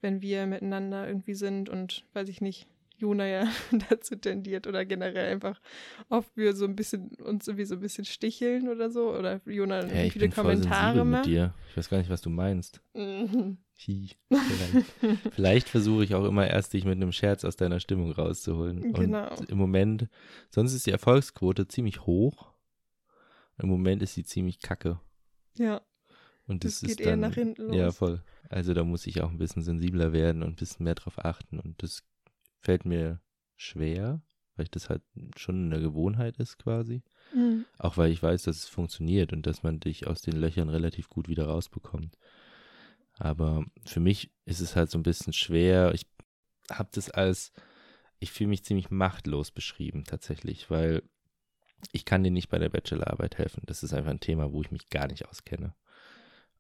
Speaker 1: wenn wir miteinander irgendwie sind und weiß ich nicht, Jona ja dazu tendiert oder generell einfach oft wir so ein bisschen uns irgendwie so ein bisschen sticheln oder so oder Jona
Speaker 2: Hey,
Speaker 1: viele Kommentare macht.
Speaker 2: dir. Ich weiß gar nicht, was du meinst.
Speaker 1: Mhm.
Speaker 2: Hi. Vielleicht, vielleicht versuche ich auch immer erst, dich mit einem Scherz aus deiner Stimmung rauszuholen.
Speaker 1: Genau.
Speaker 2: Und im Moment, sonst ist die Erfolgsquote ziemlich hoch. Im Moment ist sie ziemlich kacke.
Speaker 1: Ja,
Speaker 2: Und
Speaker 1: das
Speaker 2: das,
Speaker 1: geht
Speaker 2: ist
Speaker 1: eher
Speaker 2: dann,
Speaker 1: nach hinten los.
Speaker 2: Ja, voll. Also da muss ich auch ein bisschen sensibler werden und ein bisschen mehr drauf achten. Und das fällt mir schwer, weil das halt schon eine Gewohnheit ist quasi.
Speaker 1: Mhm.
Speaker 2: Auch weil ich weiß, dass es funktioniert und dass man dich aus den Löchern relativ gut wieder rausbekommt. Aber für mich ist es halt so ein bisschen schwer. Ich habe das als, ich fühle mich ziemlich machtlos beschrieben tatsächlich, weil ich kann dir nicht bei der Bachelorarbeit helfen. Das ist einfach ein Thema, wo ich mich gar nicht auskenne.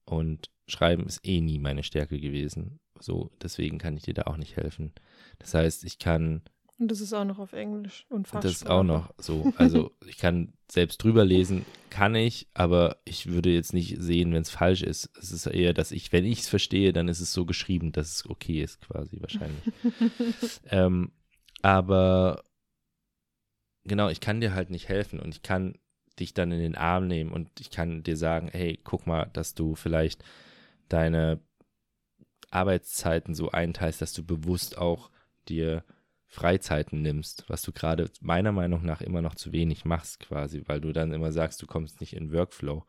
Speaker 2: Und Schreiben ist eh nie meine Stärke gewesen. So, deswegen kann ich dir da auch nicht helfen. Das heißt, ich kann
Speaker 1: Und das ist auch noch auf Englisch und Fachsprache.
Speaker 2: das ist auch noch so. Also ich kann selbst drüber lesen, kann ich, aber ich würde jetzt nicht sehen, wenn es falsch ist. Es ist eher, dass ich, wenn ich es verstehe, dann ist es so geschrieben, dass es okay ist, quasi wahrscheinlich. ähm, aber genau, ich kann dir halt nicht helfen und ich kann dich dann in den Arm nehmen und ich kann dir sagen, hey, guck mal, dass du vielleicht deine Arbeitszeiten so einteilst, dass du bewusst auch dir Freizeiten nimmst, was du gerade meiner Meinung nach immer noch zu wenig machst quasi, weil du dann immer sagst, du kommst nicht in Workflow.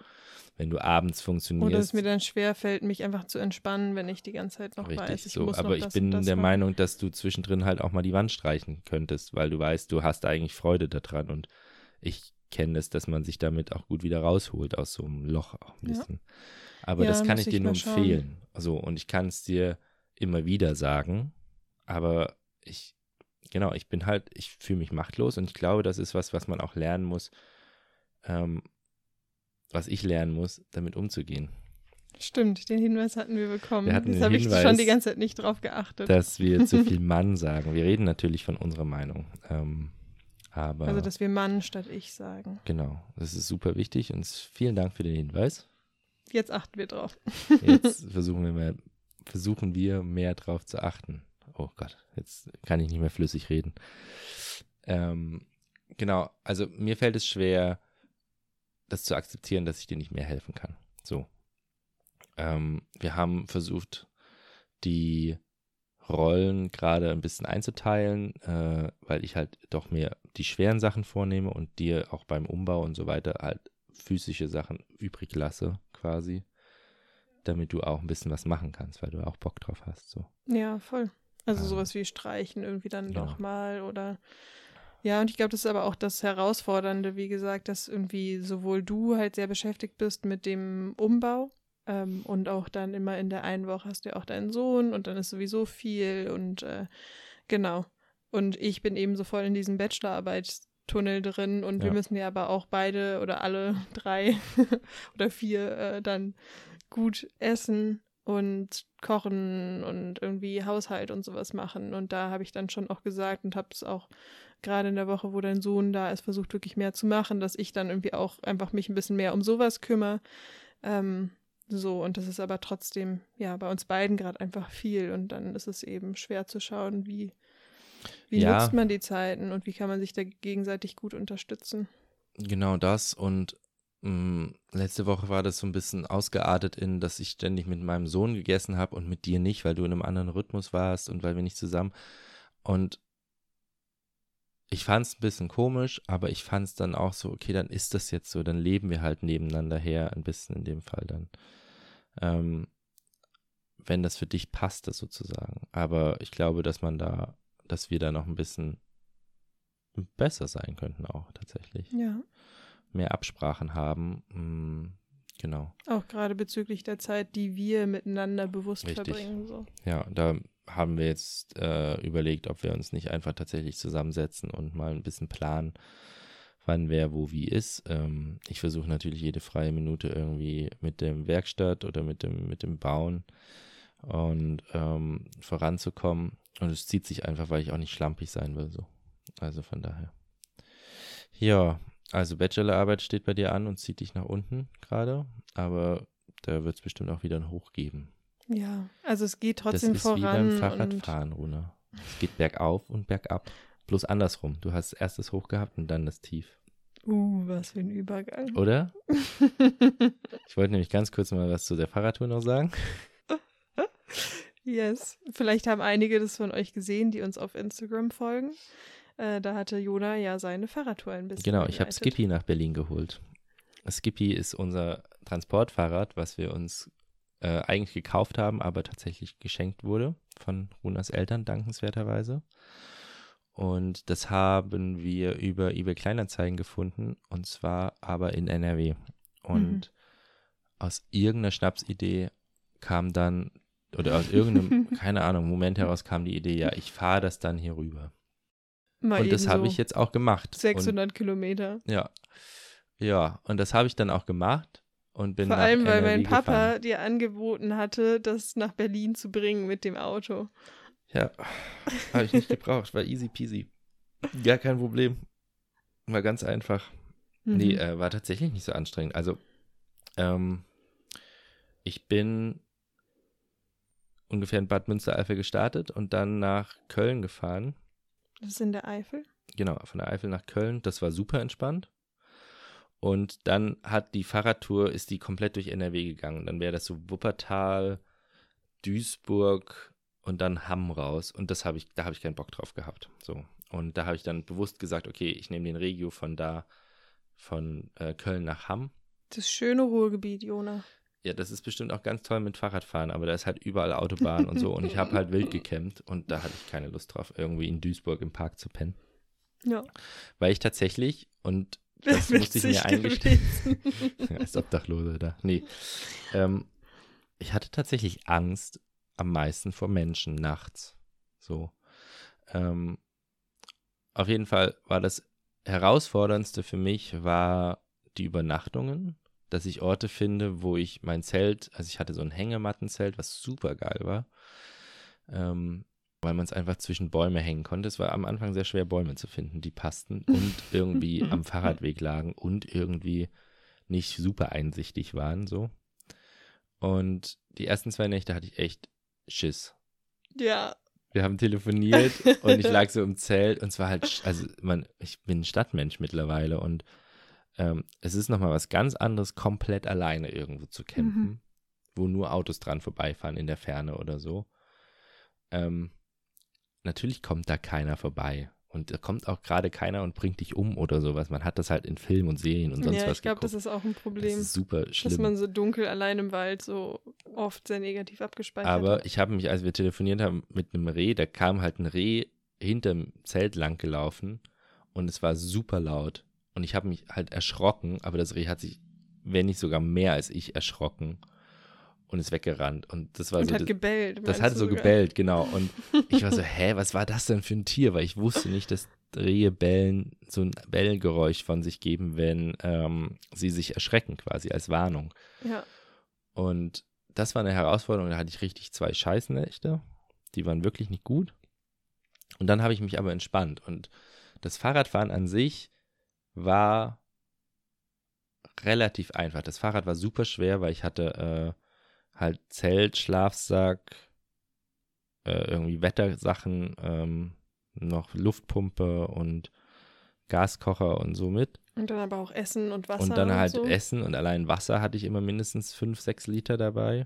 Speaker 2: Wenn du abends funktionierst.
Speaker 1: Oder es mir dann schwer fällt, mich einfach zu entspannen, wenn ich die ganze Zeit noch
Speaker 2: Richtig,
Speaker 1: weiß, ich
Speaker 2: so.
Speaker 1: muss
Speaker 2: Aber
Speaker 1: noch
Speaker 2: ich
Speaker 1: das
Speaker 2: bin
Speaker 1: das
Speaker 2: der
Speaker 1: machen.
Speaker 2: Meinung, dass du zwischendrin halt auch mal die Wand streichen könntest, weil du weißt, du hast eigentlich Freude daran und ich kenne es, dass man sich damit auch gut wieder rausholt aus so einem Loch auch ein
Speaker 1: Ja.
Speaker 2: Aber
Speaker 1: Ja,
Speaker 2: das kann ich
Speaker 1: ich
Speaker 2: dir nur
Speaker 1: mal schauen.
Speaker 2: empfehlen. So, und ich kann es dir immer wieder sagen, aber ich, genau, ich bin halt, ich fühle mich machtlos und ich glaube, das ist was, was man auch lernen muss, ähm, was ich lernen muss, damit umzugehen.
Speaker 1: Stimmt, den Hinweis hatten wir bekommen.
Speaker 2: Wir hatten den
Speaker 1: habe ich schon die ganze Zeit nicht drauf geachtet.
Speaker 2: dass wir zu viel Mann sagen. Wir reden natürlich von unserer Meinung. Ähm, aber
Speaker 1: also, dass wir Mann statt ich sagen.
Speaker 2: genau, das ist super wichtig und vielen Dank für den Hinweis.
Speaker 1: Jetzt achten wir drauf.
Speaker 2: Jetzt versuchen wir mehr, versuchen wir mehr drauf zu achten. Oh Gott, jetzt kann ich nicht mehr flüssig reden. Ähm, genau, also mir fällt es schwer, das zu akzeptieren, dass ich dir nicht mehr helfen kann. So, ähm, wir haben versucht, die Rollen gerade ein bisschen einzuteilen, äh, weil ich halt doch mir die schweren Sachen vornehme und dir auch beim Umbau und so weiter halt physische Sachen übrig lasse, quasi, damit du auch ein bisschen was machen kannst, weil du auch Bock drauf hast. So.
Speaker 1: Ja, voll. Also
Speaker 2: Ähm,
Speaker 1: sowas wie Streichen irgendwie dann
Speaker 2: ja.
Speaker 1: doch mal oder ja, und ich glaube, das ist aber auch das Herausfordernde, wie gesagt, dass irgendwie sowohl du halt sehr beschäftigt bist mit dem Umbau ähm, und auch dann immer in der einen Woche hast du ja auch deinen Sohn und dann ist sowieso viel und äh, genau. Und ich bin eben so voll in diesem Bachelorarbeitstunnel drin und wir
Speaker 2: Ja.
Speaker 1: müssen ja aber auch beide oder alle drei oder vier äh, dann gut essen und kochen und irgendwie Haushalt und sowas machen. Und da habe ich dann schon auch gesagt und habe es auch gerade in der Woche, wo dein Sohn da ist, versucht wirklich mehr zu machen, dass ich dann irgendwie auch einfach mich ein bisschen mehr um sowas kümmere. Ähm, so, und das ist aber trotzdem, ja, bei uns beiden gerade einfach viel. Und dann ist es eben schwer zu schauen, wie, wie
Speaker 2: Ja.
Speaker 1: nutzt man die Zeiten und wie kann man sich da gegenseitig gut unterstützen.
Speaker 2: Genau das und mh, letzte Woche war das so ein bisschen ausgeartet in, dass ich ständig mit meinem Sohn gegessen habe und mit dir nicht, weil du in einem anderen Rhythmus warst und weil wir nicht zusammen. Und ich fand es ein bisschen komisch, aber ich fand es dann auch so, okay, dann ist das jetzt so, dann leben wir halt nebeneinander her, ein bisschen in dem Fall dann. Ähm, wenn das für dich passt, das sozusagen. Aber ich glaube, dass man da, dass wir da noch ein bisschen besser sein könnten auch tatsächlich
Speaker 1: Ja.
Speaker 2: mehr Absprachen haben. Mm, genau.
Speaker 1: Auch gerade bezüglich der Zeit, die wir miteinander bewusst
Speaker 2: Richtig.
Speaker 1: verbringen. So.
Speaker 2: Ja, da haben wir jetzt äh, überlegt, ob wir uns nicht einfach tatsächlich zusammensetzen und mal ein bisschen planen, wann wer wo wie ist. Ähm, ich versuche natürlich jede freie Minute irgendwie mit dem Werkstatt oder mit dem, mit dem Bauen und ähm, voranzukommen. Und es zieht sich einfach, weil ich auch nicht schlampig sein will. So. Also von daher. Ja, also Bachelorarbeit steht bei dir an und zieht dich nach unten gerade, aber da wird es bestimmt auch wieder ein Hoch geben.
Speaker 1: Ja, also es geht trotzdem
Speaker 2: das ist
Speaker 1: voran.
Speaker 2: wie beim Fahrradfahren, Runa. Es geht bergauf und bergab. Bloß andersrum. Du hast erst das Hoch gehabt und dann das Tief.
Speaker 1: uh, was für ein Übergang.
Speaker 2: Oder? Ich wollte nämlich ganz kurz mal was zu der Fahrradtour noch sagen.
Speaker 1: Yes. Vielleicht haben einige das von euch gesehen, die uns auf Instagram folgen. Äh, da hatte Jona ja seine Fahrradtour ein bisschen.
Speaker 2: Genau, ich habe. Skippy nach Berlin geholt. Skippy ist unser Transportfahrrad, was wir uns äh, eigentlich gekauft haben, aber tatsächlich geschenkt wurde von Runas Eltern, dankenswerterweise. Und das haben wir über eBay Kleinanzeigen gefunden, und zwar aber in NRW. Und aus irgendeiner Schnapsidee kam dann, oder aus irgendeinem, keine Ahnung, Moment heraus kam die Idee, ja, ich fahre das dann hier rüber.
Speaker 1: Mal
Speaker 2: und das
Speaker 1: eben
Speaker 2: habe
Speaker 1: so
Speaker 2: ich jetzt auch gemacht. Und
Speaker 1: 600 Kilometer.
Speaker 2: ja. Ja, und das habe ich dann auch gemacht und bin
Speaker 1: Vor allem, weil mein Papa
Speaker 2: gefahren.
Speaker 1: dir angeboten hatte, das nach Berlin zu bringen mit dem Auto.
Speaker 2: Ja, habe ich nicht gebraucht, war easy peasy. Gar kein Problem. War ganz einfach.
Speaker 1: Mhm.
Speaker 2: Nee, äh, war tatsächlich nicht so anstrengend. Also, ähm, ich bin ungefähr in Bad Münstereifel gestartet und dann nach Köln gefahren.
Speaker 1: Das ist in der Eifel.
Speaker 2: Genau, von der Eifel nach Köln. Das war super entspannt. Und dann hat die Fahrradtour, ist die komplett durch NRW gegangen. Dann wäre das so Wuppertal, Duisburg und dann Hamm raus. Und das habe ich, da habe ich keinen Bock drauf gehabt. So. Und da habe ich dann bewusst gesagt, okay, ich nehme den Regio von da, von äh, Köln nach Hamm.
Speaker 1: Das schöne Ruhrgebiet, Jona.
Speaker 2: Ja, das ist bestimmt auch ganz toll mit Fahrradfahren, aber da ist halt überall Autobahn und so. Und ich habe halt wild gecampt und da hatte ich keine Lust drauf, irgendwie in Duisburg im Park zu pennen.
Speaker 1: Ja.
Speaker 2: Weil ich tatsächlich, und das
Speaker 1: Wär
Speaker 2: musste ich
Speaker 1: witzig
Speaker 2: mir eingestehen. als Obdachlose da. Nee. Ähm, ich hatte tatsächlich Angst am meisten vor Menschen nachts. So. Ähm, auf jeden Fall war das herausforderndste für mich war die Übernachtungen, dass ich Orte finde, wo ich mein Zelt, also ich hatte so ein Hängemattenzelt, was super geil war, ähm, weil man es einfach zwischen Bäume hängen konnte. Es war am Anfang sehr schwer, Bäume zu finden, die passten und irgendwie am Fahrradweg lagen und irgendwie nicht super einsichtig waren, so. Und die ersten zwei Nächte hatte ich echt Schiss.
Speaker 1: Ja.
Speaker 2: Wir haben telefoniert und ich lag so im Zelt und es war halt, also man, ich bin ein Stadtmensch mittlerweile und ähm, es ist nochmal was ganz anderes, komplett alleine irgendwo zu campen,
Speaker 1: Mhm.
Speaker 2: wo nur Autos dran vorbeifahren in der Ferne oder so. Ähm, natürlich kommt da keiner vorbei. Und da kommt auch gerade keiner und bringt dich um oder sowas. Man hat das halt in Filmen und Serien und sonst
Speaker 1: ja,
Speaker 2: was
Speaker 1: ich glaube, das ist auch ein Problem. Das
Speaker 2: ist super schlimm.
Speaker 1: Dass man so dunkel allein im Wald so oft sehr negativ abgespeichert
Speaker 2: Aber
Speaker 1: hat.
Speaker 2: ich habe mich, als wir telefoniert haben, mit einem Reh, da kam halt ein Reh hinterm Zelt lang gelaufen und es war super laut. Und ich habe mich halt erschrocken, aber das Reh hat sich, wenn nicht sogar mehr als ich, erschrocken und ist weggerannt. Und das war
Speaker 1: und
Speaker 2: so.
Speaker 1: hat
Speaker 2: das,
Speaker 1: gebellt.
Speaker 2: das hat so gebellt, genau. Und ich war so, hä, was war das denn für ein Tier? Weil ich wusste nicht, dass Rehe bellen, so ein Bellgeräusch von sich geben, wenn ähm, sie sich erschrecken, quasi als Warnung.
Speaker 1: Ja.
Speaker 2: Und das war eine Herausforderung. Da hatte ich richtig zwei Scheißnächte. Die waren wirklich nicht gut. Und dann habe ich mich aber entspannt. Und das Fahrradfahren an sich war relativ einfach. Das Fahrrad war super schwer, weil ich hatte äh, halt Zelt, Schlafsack, äh, irgendwie Wettersachen, ähm, noch Luftpumpe und Gaskocher und so mit.
Speaker 1: Und dann aber auch Essen und Wasser.
Speaker 2: Und dann halt
Speaker 1: und so.
Speaker 2: Essen und allein Wasser hatte ich immer mindestens fünf, sechs Liter dabei,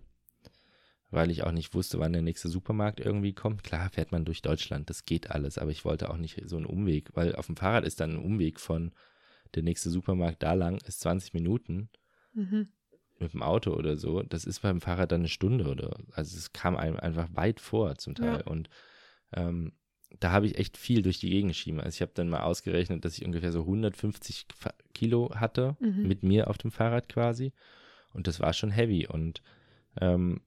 Speaker 2: weil ich auch nicht wusste, wann der nächste Supermarkt irgendwie kommt. Klar fährt man durch Deutschland, das geht alles, aber ich wollte auch nicht so einen Umweg, weil auf dem Fahrrad ist dann ein Umweg von der nächste Supermarkt da lang, ist 20 Minuten.
Speaker 1: Mhm.
Speaker 2: Mit dem Auto oder so, das ist beim Fahrrad dann eine Stunde oder, also es kam einem einfach weit vor zum Teil.
Speaker 1: Ja.
Speaker 2: Und ähm, da habe ich echt viel durch die Gegend geschieben. Also ich habe dann mal ausgerechnet, dass ich ungefähr so 150 Kilo hatte
Speaker 1: Mhm.
Speaker 2: mit mir auf dem Fahrrad quasi. Und das war schon heavy. Und ähm,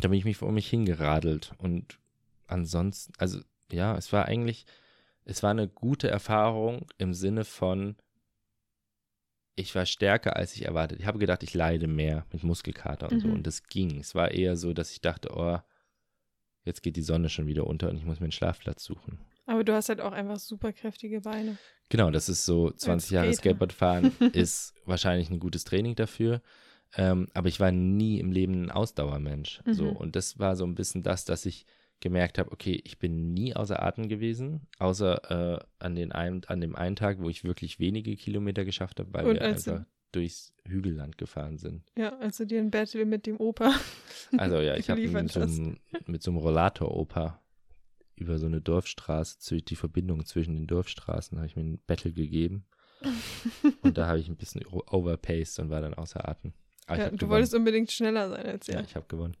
Speaker 2: da bin ich mich vor mich hingeradelt. Und ansonsten, also ja, es war eigentlich, es war eine gute Erfahrung im Sinne von, ich war stärker, als ich erwartet. Ich habe gedacht, ich leide mehr mit Muskelkater und so.
Speaker 1: Mhm.
Speaker 2: Und das ging. Es war eher so, dass ich dachte, oh, jetzt geht die Sonne schon wieder unter und ich muss mir einen Schlafplatz suchen.
Speaker 1: Aber du hast halt auch einfach super kräftige Beine.
Speaker 2: Genau, das ist so 20 Jahre. Skateboardfahren ist wahrscheinlich ein gutes Training dafür. Ähm, aber ich war nie im Leben ein Ausdauermensch. So.
Speaker 1: Mhm.
Speaker 2: Und das war so ein bisschen das, dass ich gemerkt habe, okay, ich bin nie außer Atem gewesen, außer äh, an, den einen, an dem einen Tag, wo ich wirklich wenige Kilometer geschafft habe, weil
Speaker 1: Und
Speaker 2: wir einfach durchs Hügelland gefahren sind.
Speaker 1: Ja, als du dir ein Battle mit dem Opa.
Speaker 2: Also ja, ich habe mit, so einem- mit so einem Rollator-Opa über so eine Dorfstraße, die Verbindung zwischen den Dorfstraßen, habe ich mir ein Battle gegeben. Und da habe ich ein bisschen overpaced und war dann außer Atem.
Speaker 1: Ja, du
Speaker 2: gewonnen.
Speaker 1: wolltest unbedingt schneller sein als
Speaker 2: Ja,
Speaker 1: er.
Speaker 2: ich habe gewonnen.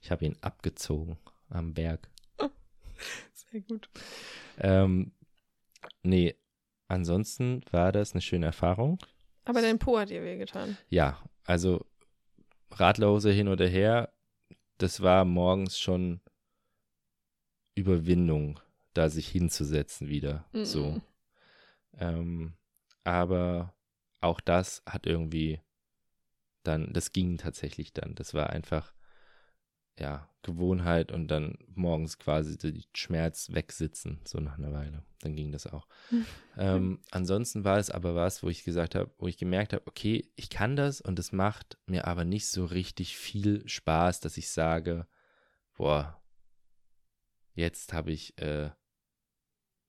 Speaker 2: Ich habe ihn abgezogen am Berg.
Speaker 1: Sehr gut.
Speaker 2: Ähm, nee, ansonsten war das eine schöne Erfahrung.
Speaker 1: Aber dein Po hat dir wehgetan.
Speaker 2: Ja, also Radlerhose hin oder her, das war morgens schon Überwindung, da sich hinzusetzen wieder.
Speaker 1: Mhm.
Speaker 2: So. Ähm, aber auch das hat irgendwie dann, das ging tatsächlich dann. Das war einfach, ja, Gewohnheit und dann morgens quasi die Schmerz wegsitzen, so nach einer Weile. Dann ging das auch. ähm, ansonsten war es aber was, wo ich gesagt habe, wo ich gemerkt habe, okay, ich kann das und es macht mir aber nicht so richtig viel Spaß, dass ich sage, boah, jetzt habe ich äh,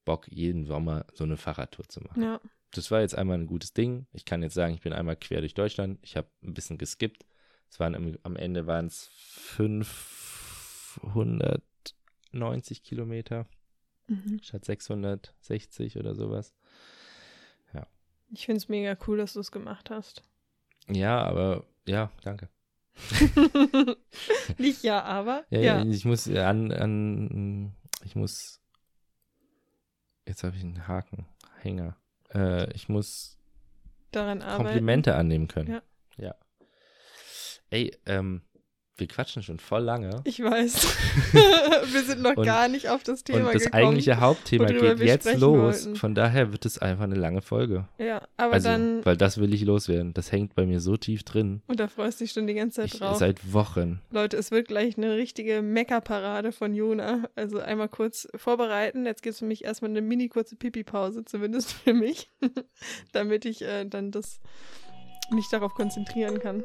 Speaker 2: Bock, jeden Sommer so eine Fahrradtour zu machen.
Speaker 1: Ja.
Speaker 2: Das war jetzt einmal ein gutes Ding. Ich kann jetzt sagen, ich bin einmal quer durch Deutschland. Ich habe ein bisschen geskippt. Es waren am, am Ende waren es 590 Kilometer
Speaker 1: Mhm.
Speaker 2: statt 660 oder sowas.
Speaker 1: Ich finde es mega cool, dass du es gemacht hast.
Speaker 2: Ja, aber ja, danke.
Speaker 1: Nicht ja, aber.
Speaker 2: Ja,
Speaker 1: Ja.
Speaker 2: ich muss an, an ich muss jetzt habe ich einen Haken, Hänger. Äh, ich muss
Speaker 1: Daran arbeiten.
Speaker 2: Komplimente annehmen können.
Speaker 1: Ja.
Speaker 2: ja. Ey, ähm, wir quatschen schon voll lange.
Speaker 1: Ich weiß. wir sind noch
Speaker 2: Und-
Speaker 1: gar nicht auf das Thema
Speaker 2: Und das
Speaker 1: gekommen.
Speaker 2: eigentliche Hauptthema geht jetzt los.
Speaker 1: wollten.
Speaker 2: Von daher wird es einfach eine lange Folge.
Speaker 1: Ja, aber
Speaker 2: also,
Speaker 1: dann.
Speaker 2: weil das will ich loswerden. Das hängt bei mir so tief drin.
Speaker 1: Und da freust du dich schon die ganze Zeit
Speaker 2: Ich,
Speaker 1: drauf.
Speaker 2: seit Wochen.
Speaker 1: Leute, es wird gleich eine richtige Meckerparade von Jona. Also einmal kurz vorbereiten. Jetzt gibt es für mich erstmal eine mini kurze Pipi-Pause, zumindest für mich, damit ich äh, dann das mich darauf konzentrieren kann.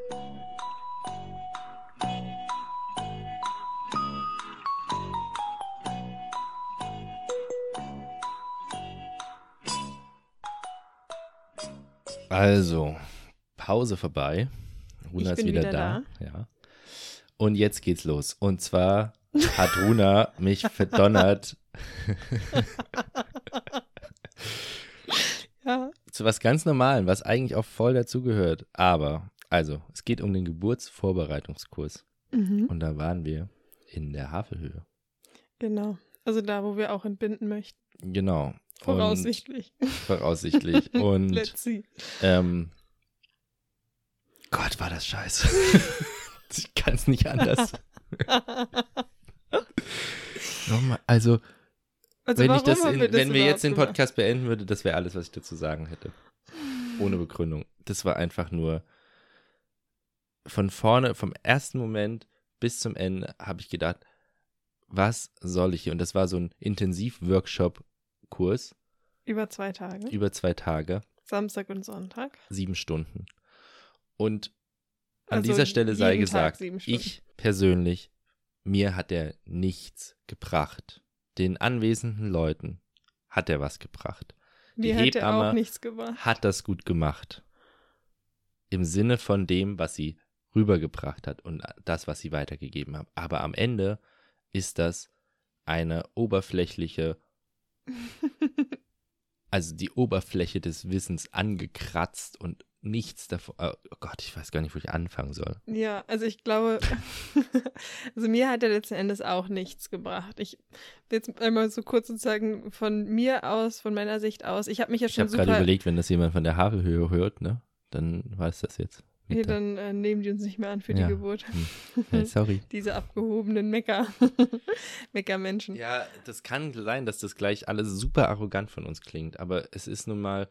Speaker 2: Also, Pause vorbei. Runa ist wieder,
Speaker 1: wieder
Speaker 2: da. Ja. Und jetzt geht's los. Und zwar hat Runa mich verdonnert
Speaker 1: Ja.
Speaker 2: zu was ganz Normalem, was eigentlich auch voll dazugehört. Aber, also, es geht um den Geburtsvorbereitungskurs.
Speaker 1: Mhm.
Speaker 2: Und da waren wir in der Havelhöhe.
Speaker 1: Genau. Also da, wo wir auch entbinden möchten.
Speaker 2: Genau.
Speaker 1: Voraussichtlich.
Speaker 2: Und, voraussichtlich. Und
Speaker 1: Let's see.
Speaker 2: ähm, Gott, war das scheiße. ich kann es nicht anders. Nochmal, also,
Speaker 1: Also
Speaker 2: wenn ich das, in,
Speaker 1: wir das
Speaker 2: wenn wir jetzt den Podcast beenden würde, das wäre alles, was ich dazu sagen hätte. Ohne Begründung. Das war einfach nur von vorne, vom ersten Moment bis zum Ende habe ich gedacht, was soll ich hier? Und das war so ein Intensiv-Workshop-Kurs
Speaker 1: gemacht? Über zwei Tage.
Speaker 2: über zwei Tage,
Speaker 1: Samstag und Sonntag.
Speaker 2: sieben Stunden. Und an
Speaker 1: Also
Speaker 2: dieser Stelle sei gesagt, ich persönlich, mir hat er nichts gebracht. Den anwesenden Leuten hat er was gebracht.
Speaker 1: Die
Speaker 2: die Hebamme
Speaker 1: auch nichts gemacht.
Speaker 2: Hat das gut gemacht. Im Sinne von dem, was sie rübergebracht hat und das, was sie weitergegeben hat. Aber am Ende ist das eine oberflächliche, also die Oberfläche des Wissens angekratzt und nichts davon. Oh Gott, ich weiß gar nicht, wo ich anfangen soll.
Speaker 1: Ja, also ich glaube, also mir hat er letzten Endes auch nichts gebracht. Ich will jetzt einmal so kurz sozusagen von mir aus, von meiner Sicht aus. Ich habe mich ja
Speaker 2: Ich
Speaker 1: schon
Speaker 2: habe gerade überlegt, wenn das jemand von der Havelhöhe hört, ne, dann weiß das jetzt.
Speaker 1: Nee, dann äh, nehmen die uns nicht mehr an für
Speaker 2: Ja.
Speaker 1: die Geburt.
Speaker 2: Hey, sorry.
Speaker 1: Diese abgehobenen Mecker. Meckermenschen.
Speaker 2: Ja, das kann sein, dass das gleich alles super arrogant von uns klingt, aber es ist nun mal,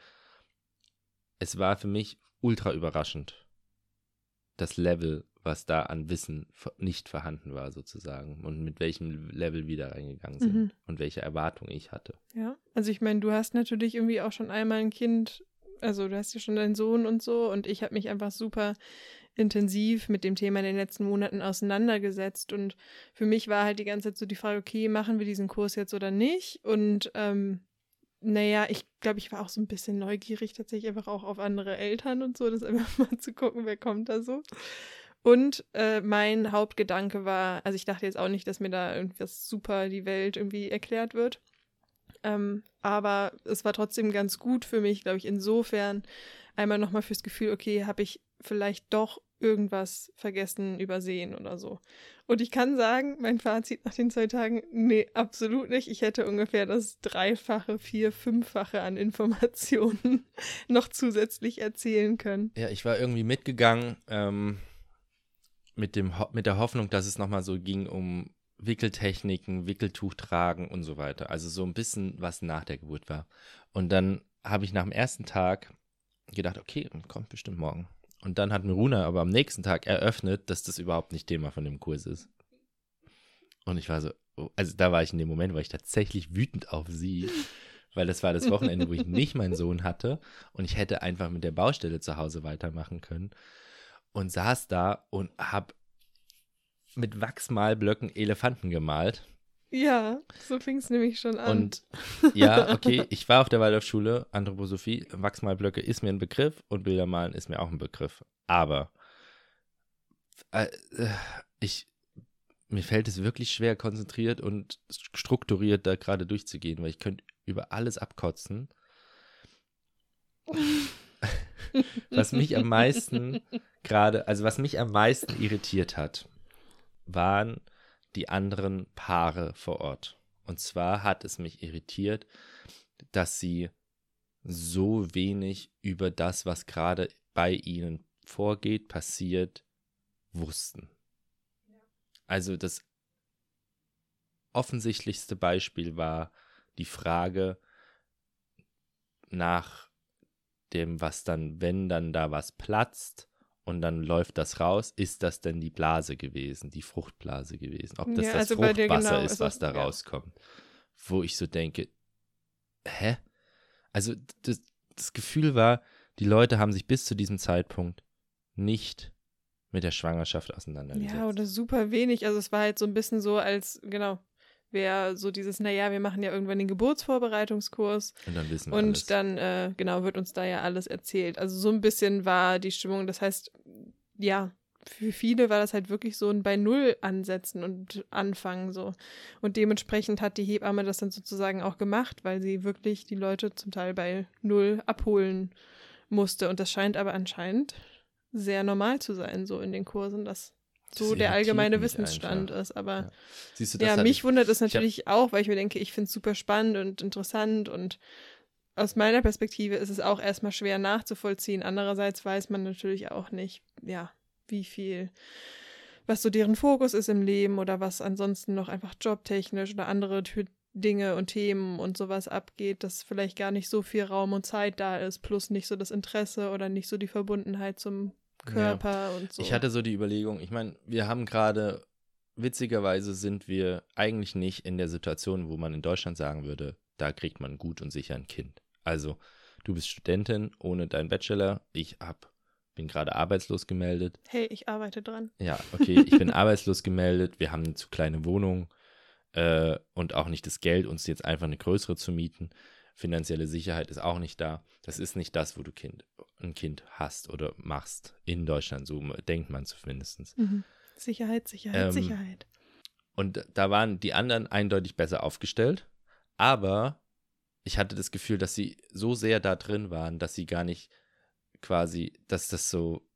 Speaker 2: es war für mich ultra überraschend, das Level, was da an Wissen nicht vorhanden war, sozusagen, und mit welchem Level wir da reingegangen sind
Speaker 1: Mhm.
Speaker 2: und welche Erwartungen ich hatte.
Speaker 1: Ja, also ich meine, du hast natürlich irgendwie auch schon einmal ein Kind, also du hast ja schon deinen Sohn und so und ich habe mich einfach super intensiv mit dem Thema in den letzten Monaten auseinandergesetzt und für mich war halt die ganze Zeit so die Frage, okay, machen wir diesen Kurs jetzt oder nicht? Und ähm, naja, ich glaube, ich war auch so ein bisschen neugierig tatsächlich einfach auch auf andere Eltern und so, das einfach mal zu gucken, wer kommt da so. Und äh, mein Hauptgedanke war, also ich dachte jetzt auch nicht, dass mir da irgendwas super die Welt irgendwie erklärt wird. Ähm, aber es war trotzdem ganz gut für mich, glaube ich, insofern einmal nochmal fürs Gefühl, okay, habe ich vielleicht doch irgendwas vergessen, übersehen oder so. Und ich kann sagen, mein Fazit nach den zwei Tagen, nee, absolut nicht. Ich hätte ungefähr das Dreifache, Vier-, Fünffache an Informationen noch zusätzlich erzählen können.
Speaker 2: Ja, ich war irgendwie mitgegangen ähm, mit, dem mit der Hoffnung, dass es nochmal so ging um Wickeltechniken, Wickeltuch tragen und so weiter. Also so ein bisschen, was nach der Geburt war. Und dann habe ich nach dem ersten Tag gedacht, okay, kommt bestimmt morgen. Und dann hat Miruna aber am nächsten Tag eröffnet, dass das überhaupt nicht Thema von dem Kurs ist. Und ich war so, oh, also da war ich in dem Moment, war ich tatsächlich wütend auf sie, weil das war das Wochenende, wo ich nicht meinen Sohn hatte und ich hätte einfach mit der Baustelle zu Hause weitermachen können und saß da und hab mit Wachsmalblöcken Elefanten gemalt.
Speaker 1: Ja, so fing es nämlich schon an.
Speaker 2: Und ja, okay, ich war auf der Waldorfschule, Anthroposophie, Wachsmalblöcke ist mir ein Begriff und Bildermalen ist mir auch ein Begriff. Aber äh, äh, ich, mir fällt es wirklich schwer, konzentriert und strukturiert da gerade durchzugehen, weil ich könnte über alles abkotzen. was mich am meisten gerade, also was mich am meisten irritiert hat, waren die anderen Paare vor Ort. Und zwar hat es mich irritiert, dass sie so wenig über das, was gerade bei ihnen vorgeht, passiert, wussten. Also das offensichtlichste Beispiel war die Frage nach dem, was dann, wenn dann da was platzt und dann läuft das raus, ist das denn die Blase gewesen, die Fruchtblase gewesen? Ob das
Speaker 1: Ja,
Speaker 2: das
Speaker 1: also bei dir
Speaker 2: Fruchtwasser
Speaker 1: genau
Speaker 2: ist,
Speaker 1: ist
Speaker 2: was
Speaker 1: es-
Speaker 2: da
Speaker 1: ja.
Speaker 2: rauskommt? Wo ich so denke, hä? Also das, das Gefühl war, die Leute haben sich bis zu diesem Zeitpunkt nicht mit der Schwangerschaft auseinandergesetzt.
Speaker 1: Ja, oder super wenig. Also es war halt so ein bisschen so, als, genau, wäre so dieses, naja, wir machen ja irgendwann den Geburtsvorbereitungskurs
Speaker 2: und dann wissen wir
Speaker 1: und
Speaker 2: alles.
Speaker 1: dann, äh, genau, wird uns da ja alles erzählt. Also so ein bisschen war die Stimmung. Das heißt, ja, für viele war das halt wirklich so ein bei Null ansetzen und anfangen so. Und dementsprechend hat die Hebamme das dann sozusagen auch gemacht, weil sie wirklich die Leute zum Teil bei Null abholen musste. Und das scheint aber anscheinend sehr normal zu sein, so in den Kursen, dass so der allgemeine Wissensstand einfach. ist. Aber ja, Siehst du, ja mich ich, wundert es natürlich hab, auch, weil ich mir denke, ich finde es super spannend und interessant und aus meiner Perspektive ist es auch erstmal schwer nachzuvollziehen. Andererseits weiß man natürlich auch nicht, ja, wie viel, was so deren Fokus ist im Leben oder was ansonsten noch einfach jobtechnisch oder andere Dinge und Themen und sowas abgeht, dass vielleicht gar nicht so viel Raum und Zeit da ist, plus nicht so das Interesse oder nicht so die Verbundenheit zum Körper ja. und so.
Speaker 2: Ich hatte so die Überlegung, ich meine, wir haben gerade, witzigerweise sind wir eigentlich nicht in der Situation, wo man in Deutschland sagen würde, da kriegt man gut und sicher ein Kind. Also, du bist Studentin ohne deinen Bachelor, ich hab, bin gerade arbeitslos gemeldet.
Speaker 1: Hey, ich arbeite dran.
Speaker 2: Ja, okay, ich bin arbeitslos gemeldet, wir haben eine zu kleine Wohnung äh, und auch nicht das Geld, uns jetzt einfach eine größere zu mieten. Finanzielle Sicherheit ist auch nicht da. Das ist nicht das, wo du kind, ein Kind hast oder machst in Deutschland. So denkt man zumindest.
Speaker 1: Mhm. Sicherheit, Sicherheit, ähm, Sicherheit.
Speaker 2: Und da waren die anderen eindeutig besser aufgestellt. Aber ich hatte das Gefühl, dass sie so sehr da drin waren, dass sie gar nicht quasi, dass das so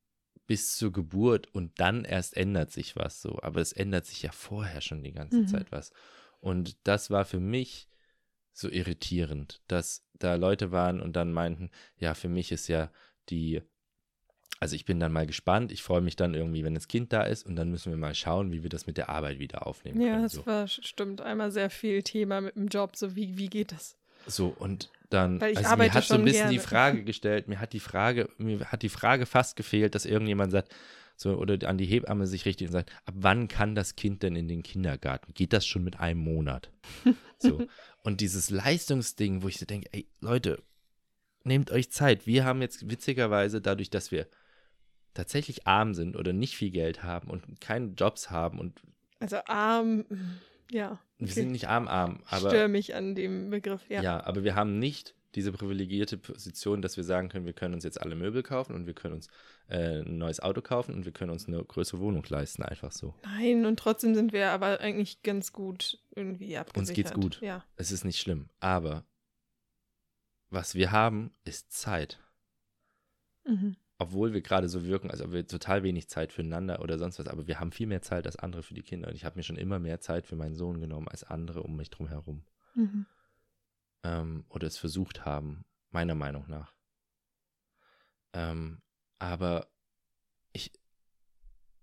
Speaker 2: bis zur Geburt und dann erst ändert sich was so. Aber es ändert sich ja vorher schon die ganze mhm. Zeit was. Und das war für mich so irritierend, dass da Leute waren und dann meinten, ja, für mich ist ja die, also ich bin dann mal gespannt, ich freue mich dann irgendwie, wenn das Kind da ist und dann müssen wir mal schauen, wie wir das mit der Arbeit wieder aufnehmen
Speaker 1: ja,
Speaker 2: können.
Speaker 1: Ja, das
Speaker 2: so.
Speaker 1: war stimmt einmal sehr viel Thema mit dem Job, so wie, wie geht das?
Speaker 2: So, und dann, Weil ich also mir hat so ein bisschen gerne. die Frage gestellt, mir hat die Frage, mir hat die Frage fast gefehlt, dass irgendjemand sagt, so, oder an die Hebamme sich richtig und sagt, ab wann kann das Kind denn in den Kindergarten? Geht das schon mit einem Monat? So. und dieses Leistungsding, wo ich so denke, ey, Leute, nehmt euch Zeit. Wir haben jetzt witzigerweise dadurch, dass wir tatsächlich arm sind oder nicht viel Geld haben und keine Jobs haben und
Speaker 1: also arm, ja.
Speaker 2: Okay. Wir sind nicht arm, arm, aber.
Speaker 1: Störe mich an dem Begriff, ja.
Speaker 2: Ja, aber wir haben nicht diese privilegierte Position, dass wir sagen können, wir können uns jetzt alle Möbel kaufen und wir können uns äh, ein neues Auto kaufen und wir können uns eine größere Wohnung leisten, einfach so.
Speaker 1: Nein, und trotzdem sind wir aber eigentlich ganz gut irgendwie abgesichert.
Speaker 2: Uns geht's gut.
Speaker 1: Ja.
Speaker 2: Es ist nicht schlimm. Aber was wir haben, ist Zeit. Mhm. Obwohl wir gerade so wirken, als ob wir total wenig Zeit füreinander oder sonst was, aber wir haben viel mehr Zeit als andere für die Kinder. Und ich habe mir schon immer mehr Zeit für meinen Sohn genommen als andere um mich drum herum. Mhm ähm, oder es versucht haben, meiner Meinung nach. Ähm, aber ich,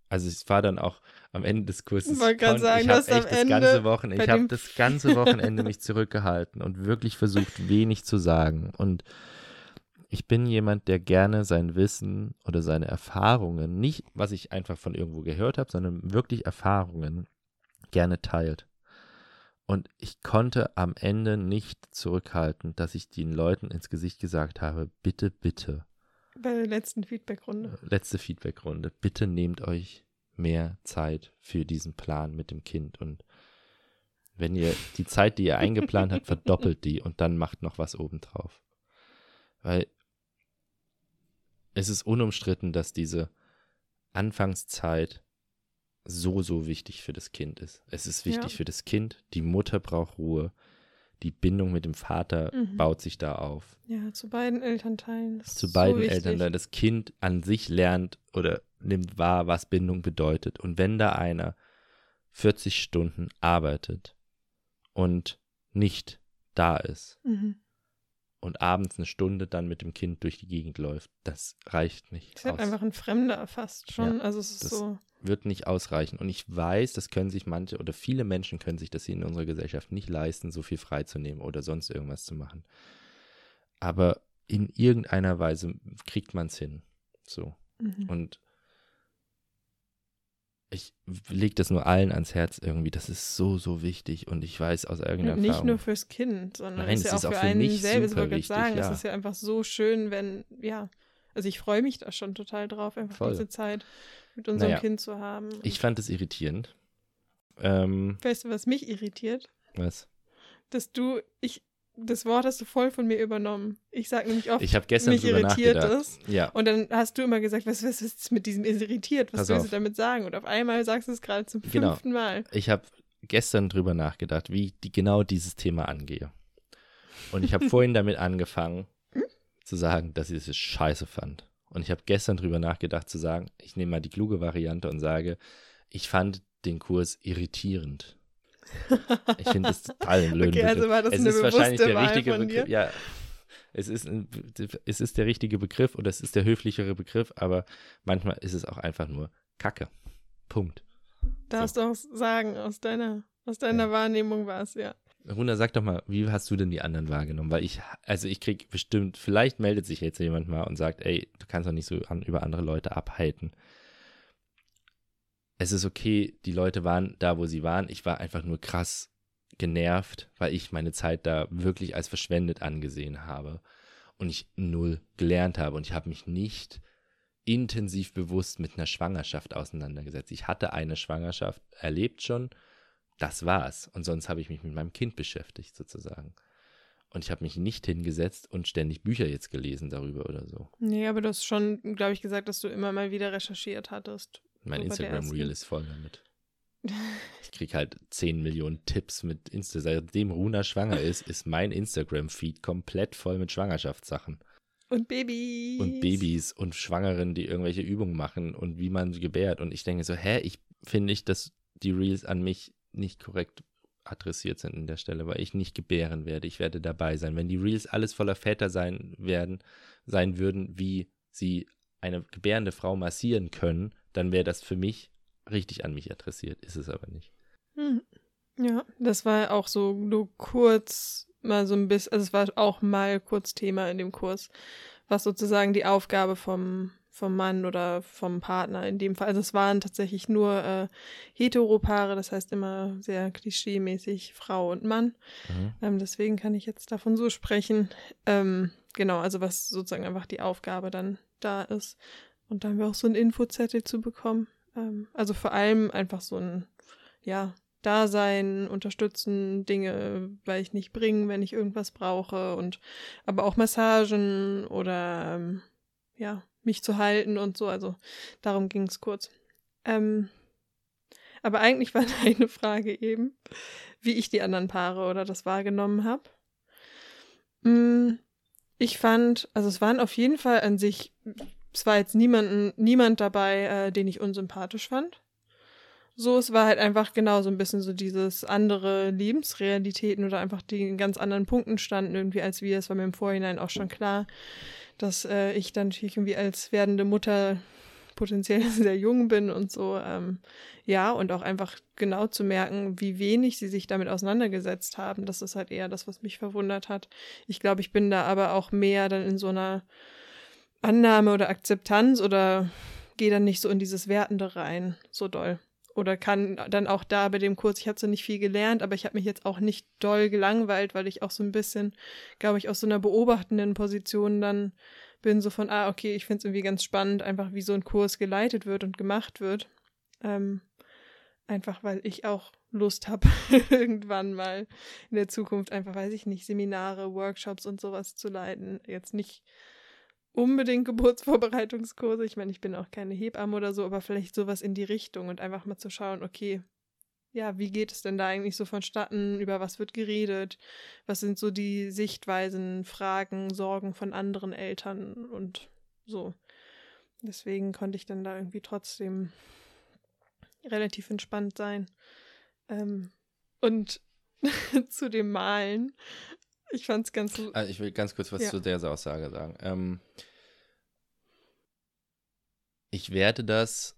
Speaker 2: also es war dann auch am Ende des Kurses.
Speaker 1: Ich wollte gerade sagen,
Speaker 2: ich habe echt das ganze Wochenende, ich habe das ganze Wochenende mich zurückgehalten und wirklich versucht, wenig zu sagen. Und ich bin jemand, der gerne sein Wissen oder seine Erfahrungen, nicht was ich einfach von irgendwo gehört habe, sondern wirklich Erfahrungen gerne teilt. Und ich konnte am Ende nicht zurückhalten, dass ich den Leuten ins Gesicht gesagt habe, bitte, bitte.
Speaker 1: Bei der letzten Feedbackrunde.
Speaker 2: Letzte Feedbackrunde. Bitte nehmt euch mehr Zeit für diesen Plan mit dem Kind. Und wenn ihr die Zeit, die ihr eingeplant habt, verdoppelt die und dann macht noch was obendrauf. Weil es ist unumstritten, dass diese Anfangszeit so, so wichtig für das Kind ist. Es ist wichtig ja. für das Kind, die Mutter braucht Ruhe, die Bindung mit dem Vater mhm. baut sich da auf.
Speaker 1: Ja, zu beiden Elternteilen.
Speaker 2: Zu beiden so Elternteilen. Das Kind an sich lernt oder nimmt wahr, was Bindung bedeutet. Und wenn da einer 40 Stunden arbeitet und nicht da ist mhm. und abends eine Stunde dann mit dem Kind durch die Gegend läuft, das reicht nicht.
Speaker 1: Das ist halt einfach ein Fremder fast schon. Ja, also es ist so
Speaker 2: wird nicht ausreichen. Und ich weiß, das können sich manche oder viele Menschen können sich das hier in unserer Gesellschaft nicht leisten, so viel freizunehmen oder sonst irgendwas zu machen. Aber in irgendeiner Weise kriegt man es hin. So. Mhm. Und ich lege das nur allen ans Herz irgendwie. Das ist so, so wichtig. Und ich weiß aus irgendeiner
Speaker 1: Nicht
Speaker 2: Erfahrung.
Speaker 1: Nicht nur fürs Kind, sondern
Speaker 2: Nein,
Speaker 1: ist ja
Speaker 2: auch,
Speaker 1: für,
Speaker 2: für
Speaker 1: einen
Speaker 2: selbst.
Speaker 1: Ich
Speaker 2: wichtig,
Speaker 1: sagen,
Speaker 2: ja.
Speaker 1: es ist ja einfach so schön, wenn, ja, also ich freue mich da schon total drauf, einfach Voll. diese Zeit mit unserem naja, Kind zu haben.
Speaker 2: Ich fand es irritierend. Ähm,
Speaker 1: weißt du, was mich irritiert?
Speaker 2: Was?
Speaker 1: Dass du, ich das Wort hast du voll von mir übernommen. Ich sage nämlich oft,
Speaker 2: Ich habe gestern
Speaker 1: mich irritiert es.
Speaker 2: Ja,
Speaker 1: Und dann hast du immer gesagt, was, was ist mit diesem irritiert? Was
Speaker 2: Pass
Speaker 1: willst
Speaker 2: auf.
Speaker 1: du damit sagen? Und auf einmal sagst du es gerade zum
Speaker 2: Genau.
Speaker 1: fünften Mal.
Speaker 2: ich habe gestern drüber nachgedacht, wie ich die, genau dieses Thema angehe. Und ich habe vorhin damit angefangen zu sagen, dass ich es scheiße fand. Und ich habe gestern drüber nachgedacht zu sagen, ich nehme mal die kluge Variante und sage, ich fand den Kurs irritierend. Ich finde das total einen blöden
Speaker 1: Okay, also war das
Speaker 2: es
Speaker 1: eine
Speaker 2: ist wahrscheinlich der
Speaker 1: Wahl
Speaker 2: richtige Begriff. Ja, es ist, ein, es ist der richtige Begriff oder es ist der höflichere Begriff, aber manchmal ist es auch einfach nur Kacke. Punkt.
Speaker 1: Darfst du auch sagen, aus deiner, aus deiner
Speaker 2: Ja.
Speaker 1: Wahrnehmung war es, ja.
Speaker 2: Runa, sag doch mal, wie hast du denn die anderen wahrgenommen? Weil ich, also ich krieg bestimmt, vielleicht meldet sich jetzt jemand mal und sagt, ey, du kannst doch nicht so an, über andere Leute abhalten. Es ist okay, die Leute waren da, wo sie waren. Ich war einfach nur krass genervt, weil ich meine Zeit da wirklich als verschwendet angesehen habe und ich null gelernt habe und ich habe mich nicht intensiv bewusst mit einer Schwangerschaft auseinandergesetzt. Ich hatte eine Schwangerschaft erlebt schon, das war's. Und sonst habe ich mich mit meinem Kind beschäftigt, sozusagen. Und ich habe mich nicht hingesetzt und ständig Bücher jetzt gelesen darüber oder so.
Speaker 1: Nee, aber du hast schon, glaube ich, gesagt, dass du immer mal wieder recherchiert hattest.
Speaker 2: Mein
Speaker 1: So bei der
Speaker 2: Instagram Reel
Speaker 1: ersten.
Speaker 2: ist voll damit. Ich kriege halt 10 Millionen Tipps mit Insta. Seitdem Runa schwanger ist, ist mein Instagram-Feed komplett voll mit Schwangerschaftssachen.
Speaker 1: Und Babys.
Speaker 2: Und Babys und Schwangeren, die irgendwelche Übungen machen und wie man gebärt. Und ich denke so, hä, ich finde nicht, dass die Reels an mich nicht korrekt adressiert sind an der Stelle, weil ich nicht gebären werde. Ich werde dabei sein. Wenn die Reels alles voller Väter sein werden, sein würden, wie sie eine gebärende Frau massieren können, dann wäre das für mich richtig an mich adressiert. Ist es aber nicht.
Speaker 1: Hm. Ja, das war auch so nur kurz mal so ein bisschen, also es war auch mal kurz Thema in dem Kurs, was sozusagen die Aufgabe vom, vom Mann oder vom Partner in dem Fall, also es waren tatsächlich nur äh, Heteropaare, das heißt immer sehr klischeemäßig Frau und Mann.
Speaker 2: Mhm.
Speaker 1: Ähm, deswegen kann ich jetzt davon so sprechen. Ähm, genau, also was sozusagen einfach die Aufgabe dann da ist. Und da haben wir auch so einen Infozettel zu bekommen. Ähm, also vor allem einfach so ein, ja, Dasein, unterstützen, Dinge, weil ich nicht bringen, wenn ich irgendwas brauche und aber auch Massagen oder ähm, ja, mich zu halten und so. Also darum ging es kurz. Ähm, aber eigentlich war deine Frage eben, wie ich die anderen Paare oder das wahrgenommen habe. Ich fand, also es waren auf jeden Fall an sich, es war jetzt niemanden, niemand dabei, äh, den ich unsympathisch fand. So, es war halt einfach genau so ein bisschen so dieses andere Lebensrealitäten oder einfach die in ganz anderen Punkten standen irgendwie als wir. Es war mir im Vorhinein auch schon klar, dass äh, ich dann natürlich irgendwie als werdende Mutter potenziell sehr jung bin und so. Ähm, ja, und auch einfach genau zu merken, wie wenig sie sich damit auseinandergesetzt haben. Das ist halt eher das, was mich verwundert hat. Ich glaube, ich bin da aber auch mehr dann in so einer Annahme oder Akzeptanz oder gehe dann nicht so in dieses Wertende rein, so doll. Oder kann dann auch da bei dem Kurs, ich habe so nicht viel gelernt, aber ich habe mich jetzt auch nicht doll gelangweilt, weil ich auch so ein bisschen, glaube ich, aus so einer beobachtenden Position dann bin, so von, ah, okay, ich finde es irgendwie ganz spannend, einfach wie so ein Kurs geleitet wird und gemacht wird. Ähm, einfach weil ich auch Lust habe, irgendwann mal in der Zukunft einfach, weiß ich nicht, Seminare, Workshops und sowas zu leiten. Jetzt nicht unbedingt Geburtsvorbereitungskurse. Ich meine, ich bin auch keine Hebamme oder so, aber vielleicht sowas in die Richtung und einfach mal zu schauen, okay, ja, wie geht es denn da eigentlich so vonstatten? Über was wird geredet? Was sind so die Sichtweisen, Fragen, Sorgen von anderen Eltern und so. Deswegen konnte ich dann da irgendwie trotzdem relativ entspannt sein. Ähm, und zu dem Malen, ich fand es ganz.
Speaker 2: Also ich will ganz kurz was
Speaker 1: Ja.
Speaker 2: zu der Aussage sagen. Ähm, ich werde das,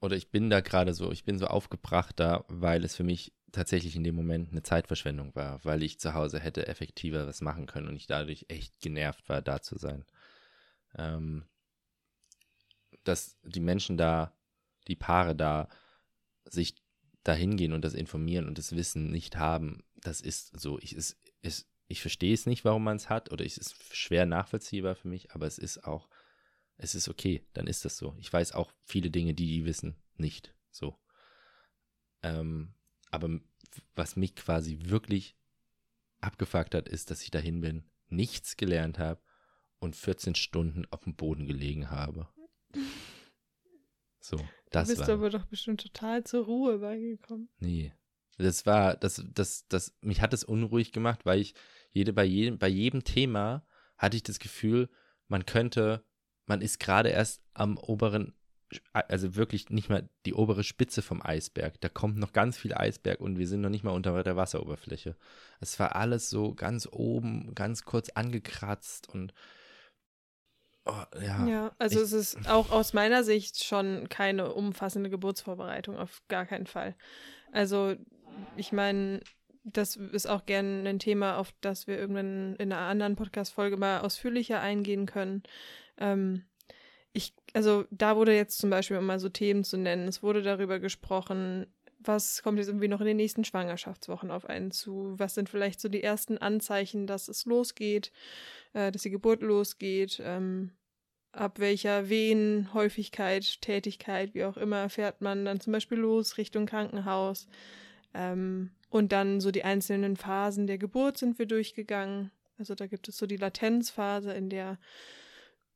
Speaker 2: oder ich bin da gerade so, ich bin so aufgebracht da, weil es für mich tatsächlich in dem Moment eine Zeitverschwendung war, weil ich zu Hause hätte effektiver was machen können und ich dadurch echt genervt war, da zu sein. Ähm, dass die Menschen da, die Paare da, sich dahin gehen und das informieren und das Wissen nicht haben, das ist so. Ich, es, es, ich verstehe es nicht, warum man es hat, oder es ist schwer nachvollziehbar für mich, aber es ist auch, es ist okay, dann ist das so. Ich weiß auch viele Dinge, die die wissen, nicht so. Ähm, aber was mich quasi wirklich abgefuckt hat, ist, dass ich dahin bin, nichts gelernt habe und 14 Stunden auf dem Boden gelegen habe. So, das
Speaker 1: du bist
Speaker 2: war.
Speaker 1: aber doch bestimmt total zur Ruhe beigekommen.
Speaker 2: Nee. Das war, das, das, das, mich hat es unruhig gemacht, weil ich jede, bei jedem, bei jedem Thema hatte ich das Gefühl, man könnte, man ist gerade erst am oberen, also wirklich nicht mal die obere Spitze vom Eisberg. Da kommt noch ganz viel Eisberg und wir sind noch nicht mal unter der Wasseroberfläche. Es war alles so ganz oben, ganz kurz angekratzt und oh, ja.
Speaker 1: Ja, also
Speaker 2: ich-
Speaker 1: es ist auch aus meiner Sicht schon keine umfassende Geburtsvorbereitung, auf gar keinen Fall. Also ich meine, das ist auch gerne ein Thema, auf das wir irgendwann in einer anderen Podcast-Folge mal ausführlicher eingehen können. Ähm, ich, also da wurde jetzt zum Beispiel, um mal so Themen zu nennen, es wurde darüber gesprochen, was kommt jetzt irgendwie noch in den nächsten Schwangerschaftswochen auf einen zu? Was sind vielleicht so die ersten Anzeichen, dass es losgeht, äh, dass die Geburt losgeht? Ähm, ab welcher Wehenhäufigkeit, Tätigkeit, wie auch immer, fährt man dann zum Beispiel los Richtung Krankenhaus? Ähm, und dann so die einzelnen Phasen der Geburt sind wir durchgegangen. Also da gibt es so die Latenzphase, in der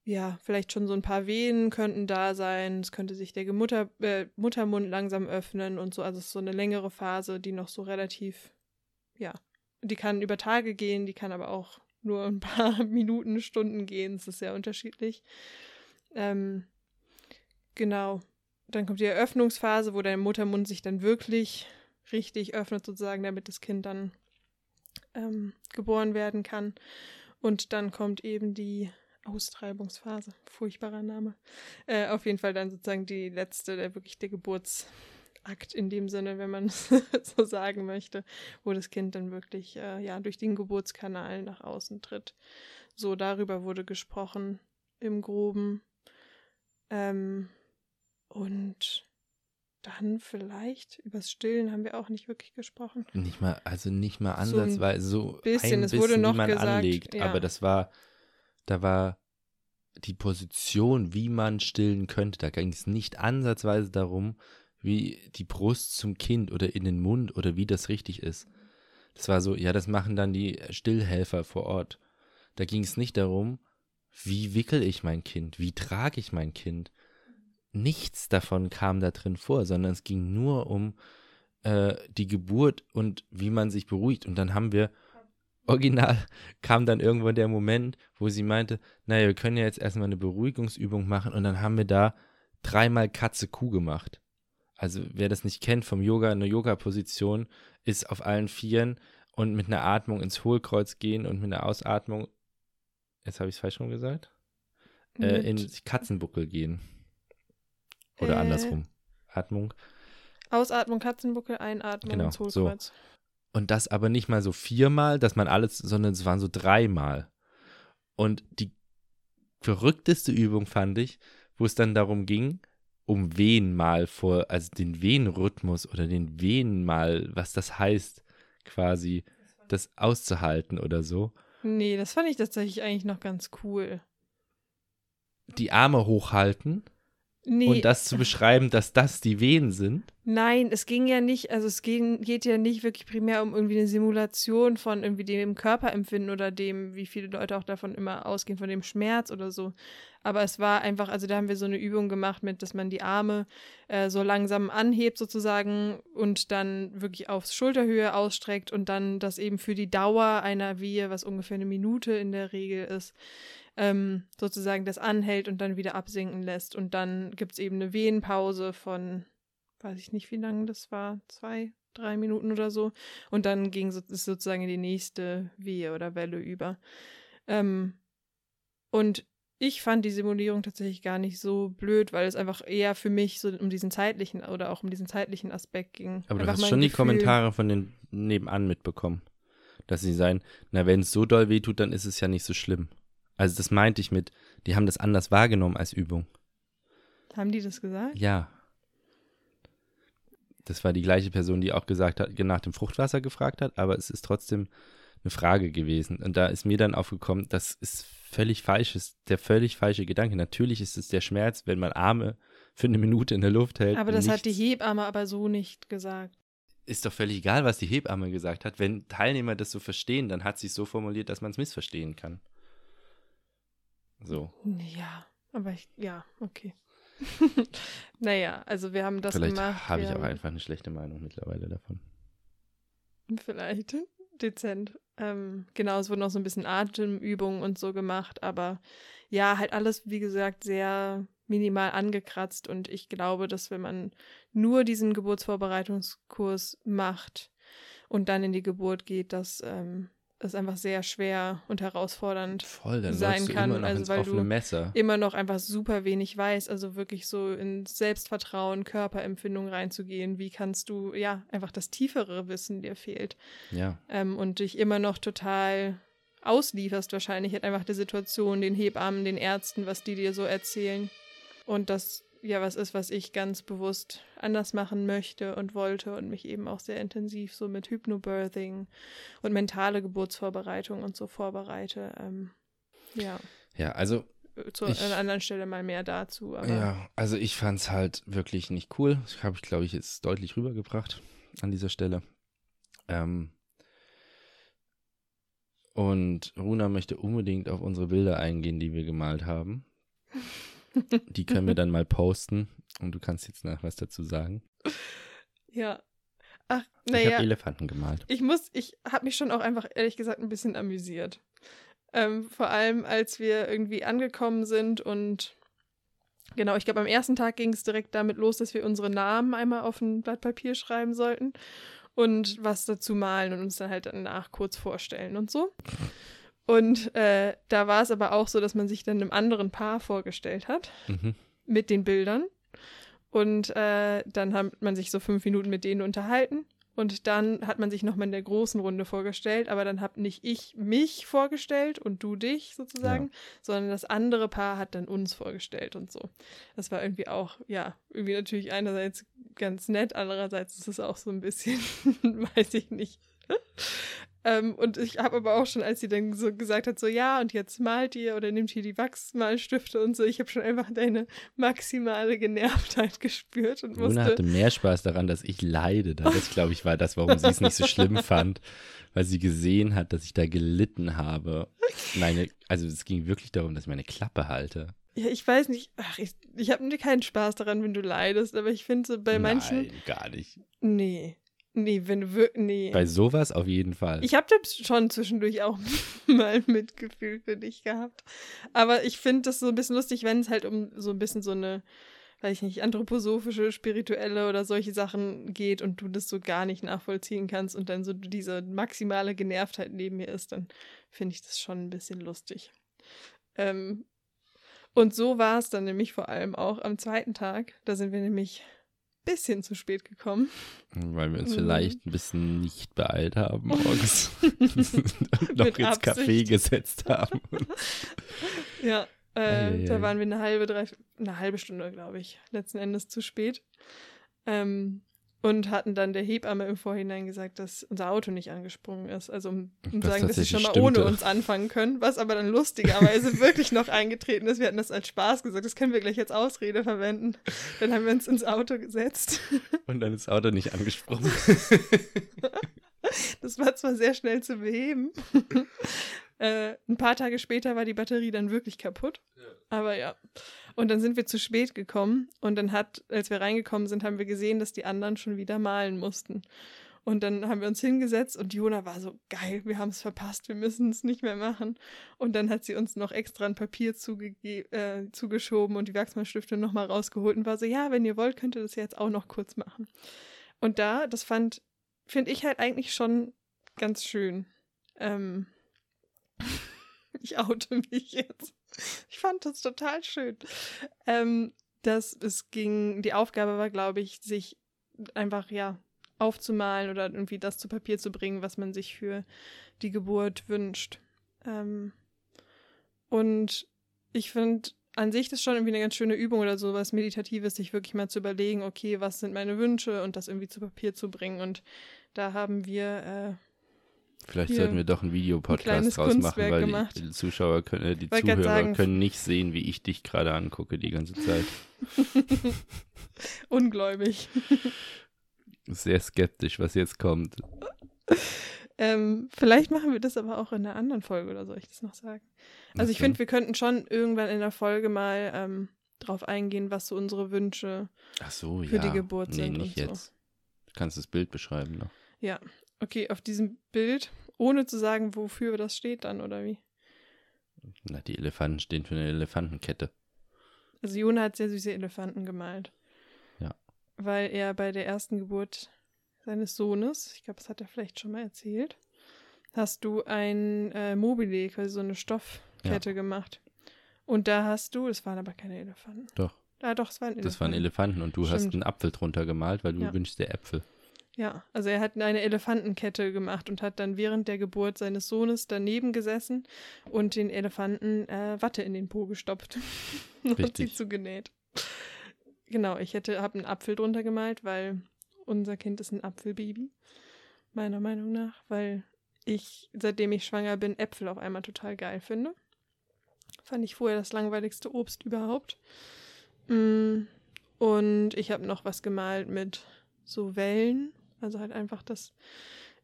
Speaker 1: ja, vielleicht schon so ein paar Wehen könnten da sein. Es könnte sich der Gemutter, äh, Muttermund langsam öffnen und so. Also es ist so eine längere Phase, die noch so relativ, ja, die kann über Tage gehen, die kann aber auch nur ein paar Minuten, Stunden gehen. Es ist sehr unterschiedlich. Ähm, genau. Dann kommt die Eröffnungsphase, wo der Muttermund sich dann wirklich richtig öffnet, sozusagen, damit das Kind dann ähm, geboren werden kann. Und dann kommt eben die Austreibungsphase, furchtbarer Name. Äh, auf jeden Fall dann sozusagen die letzte, der wirklich der Geburtsakt in dem Sinne, wenn man so sagen möchte, wo das Kind dann wirklich äh, ja durch den Geburtskanal nach außen tritt. So darüber wurde gesprochen im Groben. Ähm, und dann vielleicht übers Stillen haben wir auch nicht wirklich gesprochen.
Speaker 2: Nicht mal, also nicht mal
Speaker 1: So ein
Speaker 2: ansatzweise so
Speaker 1: bisschen,
Speaker 2: ein
Speaker 1: es
Speaker 2: bisschen,
Speaker 1: wurde noch
Speaker 2: wie man
Speaker 1: gesagt,
Speaker 2: anlegt.
Speaker 1: ja.
Speaker 2: Aber das war, da war die Position, wie man stillen könnte. Da ging es nicht ansatzweise darum, wie die Brust zum Kind oder in den Mund oder wie das richtig ist. Das war so, ja, das machen dann die Stillhelfer vor Ort. Da ging es nicht darum, wie wickel ich mein Kind, wie trage ich mein Kind. Nichts davon kam da drin vor, sondern es ging nur um äh, die Geburt und wie man sich beruhigt. Und dann haben wir, original kam dann irgendwann der Moment, wo sie meinte, naja, wir können ja jetzt erstmal eine Beruhigungsübung machen und dann haben wir da dreimal Katze Kuh gemacht. Also wer das nicht kennt vom Yoga, eine Yoga-Position ist auf allen Vieren und mit einer Atmung ins Hohlkreuz gehen und mit einer Ausatmung, jetzt habe ich es falsch rum gesagt, äh, in Katzenbuckel gehen. Oder
Speaker 1: Äh,
Speaker 2: andersrum. Atmung.
Speaker 1: Ausatmung, Katzenbuckel, Einatmung
Speaker 2: Genau,
Speaker 1: ins
Speaker 2: so. Und das aber nicht mal so viermal, dass man alles, sondern es waren so dreimal. Und die verrückteste Übung fand ich, wo es dann darum ging, um Wehen mal vor, also den Wehenrhythmus oder den Wehen mal, was das heißt, quasi, das auszuhalten oder so.
Speaker 1: Nee, das fand ich tatsächlich eigentlich noch ganz cool.
Speaker 2: Die Arme hochhalten
Speaker 1: Nee,
Speaker 2: und das zu beschreiben, dass das die Wehen sind.
Speaker 1: nein, es ging ja nicht, also es ging, geht ja nicht wirklich primär um irgendwie eine Simulation von irgendwie dem Körperempfinden oder dem, wie viele Leute auch davon immer ausgehen, von dem Schmerz oder so. Aber es war einfach, also da haben wir so eine Übung gemacht mit, dass man die Arme äh, so langsam anhebt sozusagen und dann wirklich auf Schulterhöhe ausstreckt und dann das eben für die Dauer einer Wehe, was ungefähr eine Minute in der Regel ist, ähm, sozusagen das anhält und dann wieder absinken lässt. Und dann gibt es eben eine Wehenpause von, weiß ich nicht, wie lange das war, zwei, drei Minuten oder so. Und dann ging es sozusagen in die nächste Wehe oder Welle über. Ähm, und ich fand die Simulierung tatsächlich gar nicht so blöd, weil es einfach eher für mich so um diesen zeitlichen oder auch um diesen zeitlichen Aspekt ging.
Speaker 2: Aber du
Speaker 1: Einfach
Speaker 2: hast
Speaker 1: mein
Speaker 2: schon die
Speaker 1: Gefühl-
Speaker 2: Kommentare von den nebenan mitbekommen. Dass sie sagen, na, wenn es so doll wehtut, dann ist es ja nicht so schlimm. Also das meinte ich mit, die haben das anders wahrgenommen als Übung.
Speaker 1: Haben die das gesagt?
Speaker 2: Ja. Das war die gleiche Person, die auch gesagt hat, nach dem Fruchtwasser gefragt hat, aber es ist trotzdem eine Frage gewesen. Und da ist mir dann aufgekommen, das ist völlig falsches, der völlig falsche Gedanke. Natürlich ist es der Schmerz, wenn man Arme für eine Minute in der Luft hält.
Speaker 1: Aber das hat die Hebamme aber so nicht gesagt.
Speaker 2: ist doch völlig egal, was die Hebamme gesagt hat. Wenn Teilnehmer das so verstehen, dann hat sie es so formuliert, dass man es missverstehen kann. So.
Speaker 1: Ja, aber ich, ja, okay. naja, also wir haben das
Speaker 2: Vielleicht
Speaker 1: gemacht.
Speaker 2: habe ich auch einfach eine schlechte Meinung mittlerweile davon.
Speaker 1: Vielleicht dezent. Ähm, genau, es wurden auch so ein bisschen Atemübungen und so gemacht, aber ja, halt alles, wie gesagt, sehr minimal angekratzt und ich glaube, dass wenn man nur diesen Geburtsvorbereitungskurs macht und dann in die Geburt geht, dass ähm, es einfach sehr schwer und herausfordernd
Speaker 2: Voll, dann
Speaker 1: sein
Speaker 2: du
Speaker 1: kann,
Speaker 2: immer noch
Speaker 1: also
Speaker 2: ins
Speaker 1: weil
Speaker 2: offene
Speaker 1: du
Speaker 2: Messer.
Speaker 1: immer noch einfach super wenig weiß, also wirklich so in Selbstvertrauen, Körperempfindung reinzugehen. Wie kannst du, ja, einfach das tiefere Wissen dir fehlt
Speaker 2: Ja,
Speaker 1: ähm, und dich immer noch total auslieferst wahrscheinlich halt einfach der Situation, den Hebammen, den Ärzten, was die dir so erzählen. Und das ja was ist, was ich ganz bewusst anders machen möchte und wollte und mich eben auch sehr intensiv so mit Hypnobirthing und mentale Geburtsvorbereitung und so vorbereite. Ähm, ja,
Speaker 2: ja, also
Speaker 1: zu
Speaker 2: Ich-
Speaker 1: einer anderen Stelle mal mehr dazu.
Speaker 2: Ja, also ich fand es halt wirklich nicht cool. Das habe ich, glaube ich, jetzt deutlich rübergebracht an dieser Stelle. Ähm, und Runa möchte unbedingt auf unsere Bilder eingehen, die wir gemalt haben. Die können wir dann mal posten und du kannst jetzt nach was dazu sagen.
Speaker 1: ja. Ach,
Speaker 2: Ich
Speaker 1: naja.
Speaker 2: habe Elefanten gemalt.
Speaker 1: Ich muss, ich habe mich schon auch einfach ehrlich gesagt ein bisschen amüsiert. Ähm, vor allem, als wir irgendwie angekommen sind und genau, ich glaube, am ersten Tag ging es direkt damit los, dass wir unsere Namen einmal auf ein Blatt Papier schreiben sollten und was dazu malen und uns dann halt danach kurz vorstellen und so. Und äh, da war es aber auch so, dass man sich dann einem anderen Paar vorgestellt hat
Speaker 2: Mhm.
Speaker 1: mit den Bildern. Und äh, dann hat man sich so fünf Minuten mit denen unterhalten. Und dann hat man sich nochmal in der großen Runde vorgestellt, aber dann habe nicht ich mich vorgestellt und du dich sozusagen, sondern das andere Paar hat dann uns vorgestellt und so. Das war irgendwie auch, ja, irgendwie natürlich einerseits ganz nett, andererseits ist es auch so ein bisschen, weiß ich nicht. Ähm, und ich habe aber auch schon, als sie dann so gesagt hat, so ja, und jetzt malt ihr oder nimmt hier die Wachsmalstifte und so, ich habe schon einfach deine maximale Genervtheit gespürt und musste.
Speaker 2: hatte mehr Spaß daran, dass ich leide. Das, glaube ich, war das, warum sie es nicht so schlimm fand, weil sie gesehen hat, dass ich da gelitten habe. Meine, also es ging wirklich darum, dass ich meine Klappe halte.
Speaker 1: Ja, ich weiß nicht, ach, ich, ich habe keinen Spaß daran, wenn du leidest, aber ich finde so bei manchen,
Speaker 2: Nein, gar nicht.
Speaker 1: nee, nee, wenn du wirklich, nee.
Speaker 2: Bei sowas auf jeden Fall.
Speaker 1: Ich habe da schon zwischendurch auch mal Mitgefühl für dich gehabt. Aber ich finde das so ein bisschen lustig, wenn es halt um so ein bisschen so eine, weiß ich nicht, anthroposophische, spirituelle oder solche Sachen geht und du das so gar nicht nachvollziehen kannst und dann so diese maximale Genervtheit neben mir ist, dann finde ich das schon ein bisschen lustig. Ähm, und so war es dann nämlich vor allem auch am zweiten Tag. Da sind wir nämlich bisschen zu spät gekommen.
Speaker 2: Weil wir uns
Speaker 1: Mhm.
Speaker 2: vielleicht ein bisschen nicht beeilt haben morgens. noch ins Café
Speaker 1: Absicht.
Speaker 2: gesetzt haben.
Speaker 1: Ja, äh, da waren wir eine halbe, drei, eine halbe Stunde, glaube ich, letzten Endes zu spät. Ähm, und hatten dann der Hebamme im Vorhinein gesagt, dass unser Auto nicht angesprungen ist. Also um, um sagen, dass sie schon mal ohne uns anfangen können, was aber dann lustigerweise wirklich noch eingetreten ist. Wir hatten das als Spaß gesagt, das können wir gleich als Ausrede verwenden. Dann haben wir uns ins Auto gesetzt.
Speaker 2: Und dann ist das Auto nicht angesprochen.
Speaker 1: Das war zwar sehr schnell zu beheben. Äh, ein paar Tage später war die Batterie dann wirklich kaputt. Aber ja. Und dann sind wir zu spät gekommen. Und dann hat, als wir reingekommen sind, haben wir gesehen, dass die anderen schon wieder malen mussten. Und dann haben wir uns hingesetzt und Jona war so, geil, wir haben es verpasst, wir müssen es nicht mehr machen. Und dann hat sie uns noch extra ein Papier äh, zugeschoben und die Wachsmalstifte nochmal rausgeholt und war so, ja, wenn ihr wollt, könnt ihr das jetzt auch noch kurz machen. Und da, das fand, finde ich halt eigentlich schon ganz schön. Ähm, ich oute mich jetzt. Ich fand das total schön. Ähm, dass es ging, die Aufgabe war, glaube ich, sich einfach, ja, aufzumalen oder irgendwie das zu Papier zu bringen, was man sich für die Geburt wünscht. Ähm, und ich finde an sich das schon irgendwie eine ganz schöne Übung oder sowas Meditatives, sich wirklich mal zu überlegen, okay, was sind meine Wünsche und das irgendwie zu Papier zu bringen. Und da haben wir
Speaker 2: Vielleicht sollten wir doch einen
Speaker 1: ein
Speaker 2: Videopodcast draus machen,
Speaker 1: Kunstwerk
Speaker 2: weil
Speaker 1: gemacht.
Speaker 2: die, Zuschauer können, äh, die Zuhörer
Speaker 1: sagen-
Speaker 2: können nicht sehen, wie ich dich gerade angucke die ganze Zeit.
Speaker 1: ungläubig.
Speaker 2: sehr skeptisch, was jetzt kommt.
Speaker 1: Ähm, vielleicht machen wir das aber auch in einer anderen Folge oder soll ich das noch sagen? Also ich
Speaker 2: Okay.
Speaker 1: finde, wir könnten schon irgendwann in der Folge mal ähm, drauf eingehen, was so unsere Wünsche.
Speaker 2: Ach so,
Speaker 1: für
Speaker 2: ja.
Speaker 1: die Geburt
Speaker 2: nee,
Speaker 1: sind
Speaker 2: nicht
Speaker 1: und so.
Speaker 2: jetzt. Du kannst das Bild beschreiben noch.
Speaker 1: Ja, okay, auf diesem Bild, ohne zu sagen, wofür das steht dann oder wie.
Speaker 2: Na, die Elefanten stehen für eine Elefantenkette.
Speaker 1: Also Jona hat sehr süße Elefanten gemalt.
Speaker 2: Ja.
Speaker 1: Weil er bei der ersten Geburt seines Sohnes, ich glaube, das hat er vielleicht schon mal erzählt, hast du ein äh, Mobile, quasi so eine Stoffkette gemacht. Und da hast du, das waren aber keine Elefanten.
Speaker 2: Doch.
Speaker 1: Ah, doch, es waren Elefanten.
Speaker 2: Das waren Elefanten und du hast
Speaker 1: Stimmt.
Speaker 2: einen Apfel drunter gemalt, weil du
Speaker 1: Ja.
Speaker 2: wünschst dir Äpfel.
Speaker 1: Ja, also er hat eine Elefantenkette gemacht und hat dann während der Geburt seines Sohnes daneben gesessen und den Elefanten äh, Watte in den Po gestopft und sie zugenäht. Genau, ich hätte habe einen Apfel drunter gemalt, weil unser Kind ist ein Apfelbaby, meiner Meinung nach, weil ich, seitdem ich schwanger bin, Äpfel auf einmal total geil finde. Fand ich vorher das langweiligste Obst überhaupt. Mm, Und ich habe noch was gemalt mit so Wellen. Also halt einfach, dass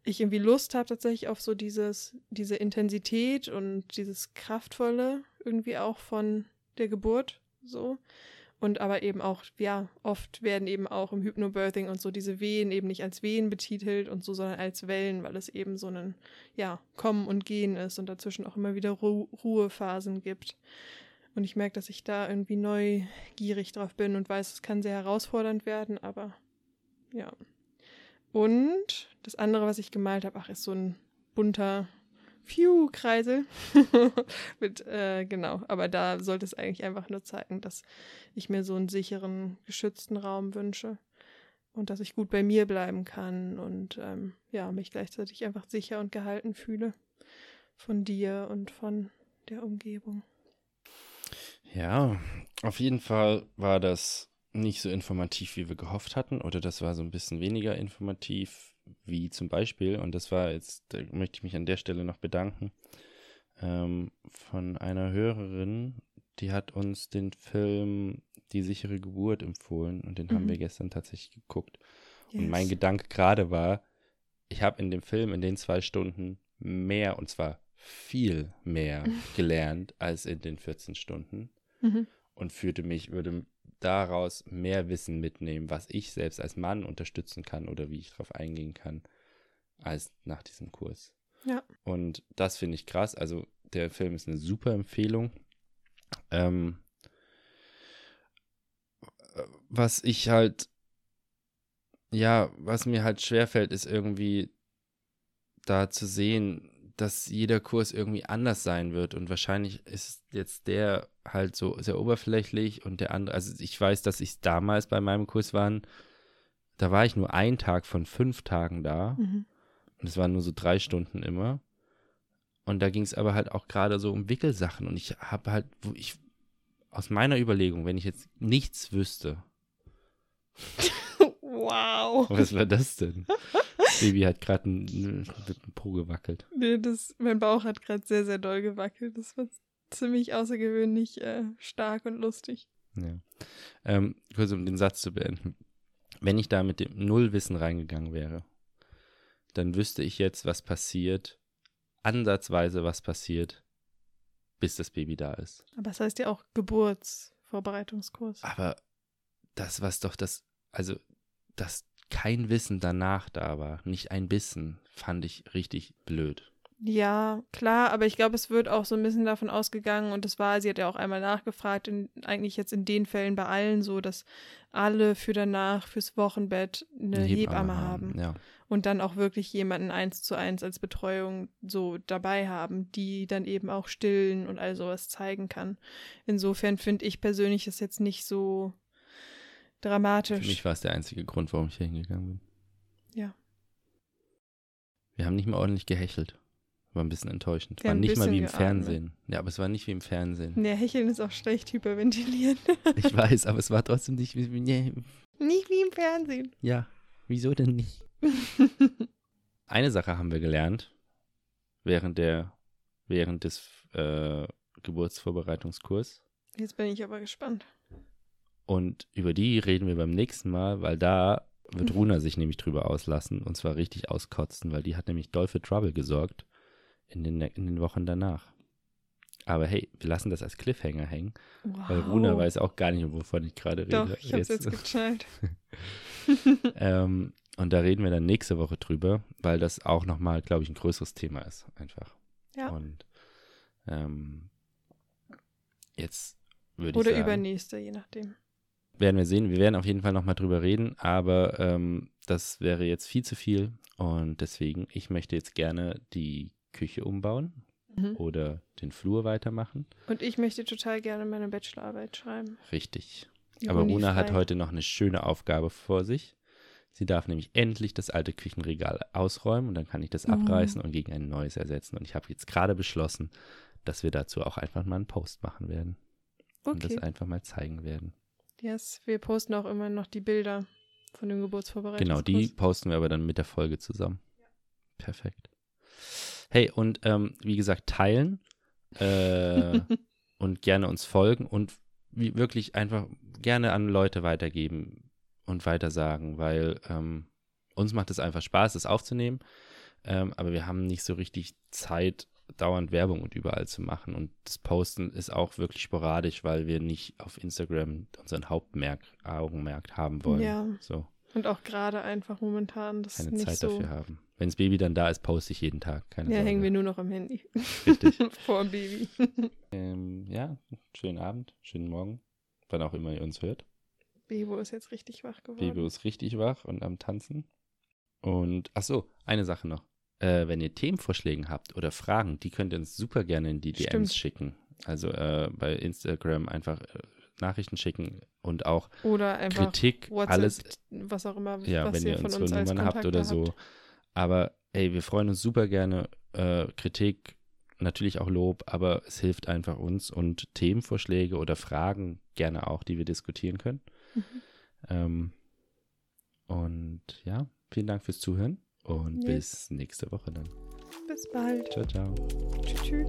Speaker 1: ich irgendwie Lust habe tatsächlich auf so dieses, diese Intensität und dieses Kraftvolle irgendwie auch von der Geburt so. Und aber eben auch, ja, oft werden eben auch im Hypnobirthing und so diese Wehen eben nicht als Wehen betitelt und so, sondern als Wellen, weil es eben so ein, ja, Kommen und Gehen ist und dazwischen auch immer wieder Ru Ruhephasen gibt. Und ich merke, dass ich da irgendwie neugierig drauf bin und weiß, es kann sehr herausfordernd werden, aber ja. Und das andere, was ich gemalt habe, ach, ist so ein bunter Phew-Kreisel. Äh, genau, aber da sollte es eigentlich einfach nur zeigen, dass ich mir so einen sicheren, geschützten Raum wünsche und dass ich gut bei mir bleiben kann und ähm, ja, mich gleichzeitig einfach sicher und gehalten fühle von dir und von der Umgebung.
Speaker 2: Ja, auf jeden Fall war das nicht so informativ, wie wir gehofft hatten, oder das war so ein bisschen weniger informativ, wie zum Beispiel, und das war jetzt, da möchte ich mich an der Stelle noch bedanken, ähm, von einer Hörerin, die hat uns den Film Die sichere Geburt empfohlen und den haben
Speaker 1: Mhm.
Speaker 2: wir gestern tatsächlich geguckt. Und mein Gedanke gerade war, ich habe in dem Film in den zwei Stunden mehr, und zwar viel mehr gelernt als in den 14 Stunden
Speaker 1: Mhm.
Speaker 2: und fühlte mich, würde daraus mehr Wissen mitnehmen, was ich selbst als Mann unterstützen kann oder wie ich darauf eingehen kann, als nach diesem Kurs.
Speaker 1: Ja.
Speaker 2: Und das finde ich krass. Also der Film ist eine super Empfehlung. Ähm, was ich halt, ja, was mir halt schwerfällt, ist irgendwie da zu sehen, dass jeder Kurs irgendwie anders sein wird. Und wahrscheinlich ist jetzt der halt so sehr oberflächlich und der andere, also ich weiß, dass ich damals bei meinem Kurs waren, da war ich nur einen Tag von fünf Tagen da.
Speaker 1: Mhm.
Speaker 2: Und es waren nur so drei Stunden immer. Und da ging es aber halt auch gerade so um Wickelsachen. Und ich habe halt, wo ich, aus meiner Überlegung, wenn ich jetzt nichts wüsste,
Speaker 1: Wow.
Speaker 2: was war das denn? Baby hat gerade mit dem Po gewackelt.
Speaker 1: Nee, das, mein Bauch hat gerade sehr, sehr doll gewackelt. Das war ziemlich außergewöhnlich äh, stark und lustig.
Speaker 2: Ja. Ähm, kurz um den Satz zu beenden. Wenn ich da mit dem Nullwissen reingegangen wäre, dann wüsste ich jetzt, was passiert, ansatzweise was passiert, bis das Baby da ist.
Speaker 1: Aber es heißt ja auch Geburtsvorbereitungskurs.
Speaker 2: Aber das, was doch das, also, dass kein Wissen danach da war, nicht ein Bissen, fand ich richtig blöd.
Speaker 1: Ja, klar, aber ich glaube, es wird auch so ein bisschen davon ausgegangen und das war, sie hat ja auch einmal nachgefragt, in, eigentlich jetzt in den Fällen bei allen so, dass alle für danach, fürs Wochenbett eine, Hebamme, haben.
Speaker 2: Ja.
Speaker 1: und dann auch wirklich jemanden eins zu eins als Betreuung so dabei haben, die dann eben auch stillen und all sowas zeigen kann. Insofern finde ich persönlich das jetzt nicht so
Speaker 2: Für
Speaker 1: dramatisch.
Speaker 2: mich war es der einzige Grund, warum ich hier hingegangen bin.
Speaker 1: Ja.
Speaker 2: Wir haben nicht mal ordentlich gehechelt. War ein bisschen enttäuschend.
Speaker 1: Wir
Speaker 2: War nicht mal wie im
Speaker 1: geatmet.
Speaker 2: Fernsehen. Ja, aber es war nicht wie im Fernsehen.
Speaker 1: Nee, Hecheln ist auch schlecht hyperventilieren.
Speaker 2: Ich weiß, aber es war trotzdem nicht wie. Nee,
Speaker 1: nicht wie im Fernsehen.
Speaker 2: ja, wieso denn nicht? Eine Sache haben wir gelernt während der während des äh, Geburtsvorbereitungskurs.
Speaker 1: Jetzt bin ich aber gespannt.
Speaker 2: Und über die reden wir beim nächsten Mal, weil da wird Runa sich nämlich drüber auslassen und zwar richtig auskotzen, weil die hat nämlich doll für Trouble gesorgt in den, in den Wochen danach. Aber hey, wir lassen das als Cliffhanger hängen,
Speaker 1: Wow.
Speaker 2: weil Runa weiß auch gar nicht, wovon ich gerade rede.
Speaker 1: Doch, ich hab's jetzt gecheckt.
Speaker 2: ähm, und da reden wir dann nächste Woche drüber, weil das auch nochmal, glaube ich, ein größeres Thema ist, einfach.
Speaker 1: Ja.
Speaker 2: Und ähm, jetzt würde ich
Speaker 1: Oder
Speaker 2: sagen,
Speaker 1: übernächste, je nachdem.
Speaker 2: Werden wir sehen. Wir werden auf jeden Fall nochmal drüber reden, aber ähm, das wäre jetzt viel zu viel und deswegen, ich möchte jetzt gerne die Küche umbauen
Speaker 1: Mhm.
Speaker 2: oder den Flur weitermachen.
Speaker 1: Und ich möchte total gerne meine Bachelorarbeit schreiben.
Speaker 2: Richtig. Aber Runa
Speaker 1: Unifrei.
Speaker 2: hat heute noch eine schöne Aufgabe vor sich. Sie darf nämlich endlich das alte Küchenregal ausräumen und dann kann ich das
Speaker 1: Mhm.
Speaker 2: abreißen und gegen ein neues ersetzen. Und ich habe jetzt gerade beschlossen, dass wir dazu auch einfach mal einen Post machen werden und das
Speaker 1: Okay.
Speaker 2: einfach mal zeigen werden.
Speaker 1: Yes, wir posten auch immer noch die Bilder von dem Geburtsvorbereitungskurs.
Speaker 2: Genau, die posten wir aber dann mit der Folge zusammen. Perfekt. Hey, und ähm, wie gesagt, teilen äh, und gerne uns folgen und wirklich einfach gerne an Leute weitergeben und weitersagen, weil ähm, uns macht es einfach Spaß, das aufzunehmen, ähm, aber wir haben nicht so richtig Zeit, dauernd Werbung und überall zu machen. Und das Posten ist auch wirklich sporadisch, weil wir nicht auf Instagram unseren Hauptmerk, Augenmerk haben wollen.
Speaker 1: Ja.
Speaker 2: So
Speaker 1: Und auch gerade einfach momentan, das
Speaker 2: keine
Speaker 1: nicht
Speaker 2: Zeit
Speaker 1: so.
Speaker 2: dafür haben. Wenn das Baby dann da ist, poste ich jeden Tag. Keine
Speaker 1: Ja,
Speaker 2: Sorge.
Speaker 1: hängen wir nur noch am Handy.
Speaker 2: Richtig.
Speaker 1: Vor dem Baby.
Speaker 2: ähm, ja, schönen Abend, schönen Morgen, wann auch immer ihr uns hört.
Speaker 1: Bebo ist jetzt richtig wach geworden.
Speaker 2: Baby ist richtig wach und am Tanzen. Und, ach so, eine Sache noch. Äh, wenn ihr Themenvorschläge habt oder Fragen, die könnt ihr uns super gerne in die DMs
Speaker 1: Stimmt.
Speaker 2: schicken. Also äh, bei Instagram einfach äh, Nachrichten schicken und auch Kritik,
Speaker 1: WhatsApp,
Speaker 2: alles
Speaker 1: was auch immer,
Speaker 2: Ja, wenn ihr
Speaker 1: von
Speaker 2: unsere Nummern habt oder so.
Speaker 1: habt.
Speaker 2: Aber ey, wir freuen uns super gerne. Äh, Kritik, natürlich auch Lob, aber es hilft einfach uns und Themenvorschläge oder Fragen gerne auch, die wir diskutieren können.
Speaker 1: Mhm.
Speaker 2: Ähm, und ja, vielen Dank fürs Zuhören und
Speaker 1: Yes.
Speaker 2: bis nächste Woche dann.
Speaker 1: Bis bald.
Speaker 2: Ciao, ciao.
Speaker 1: Tschüss. tschüss.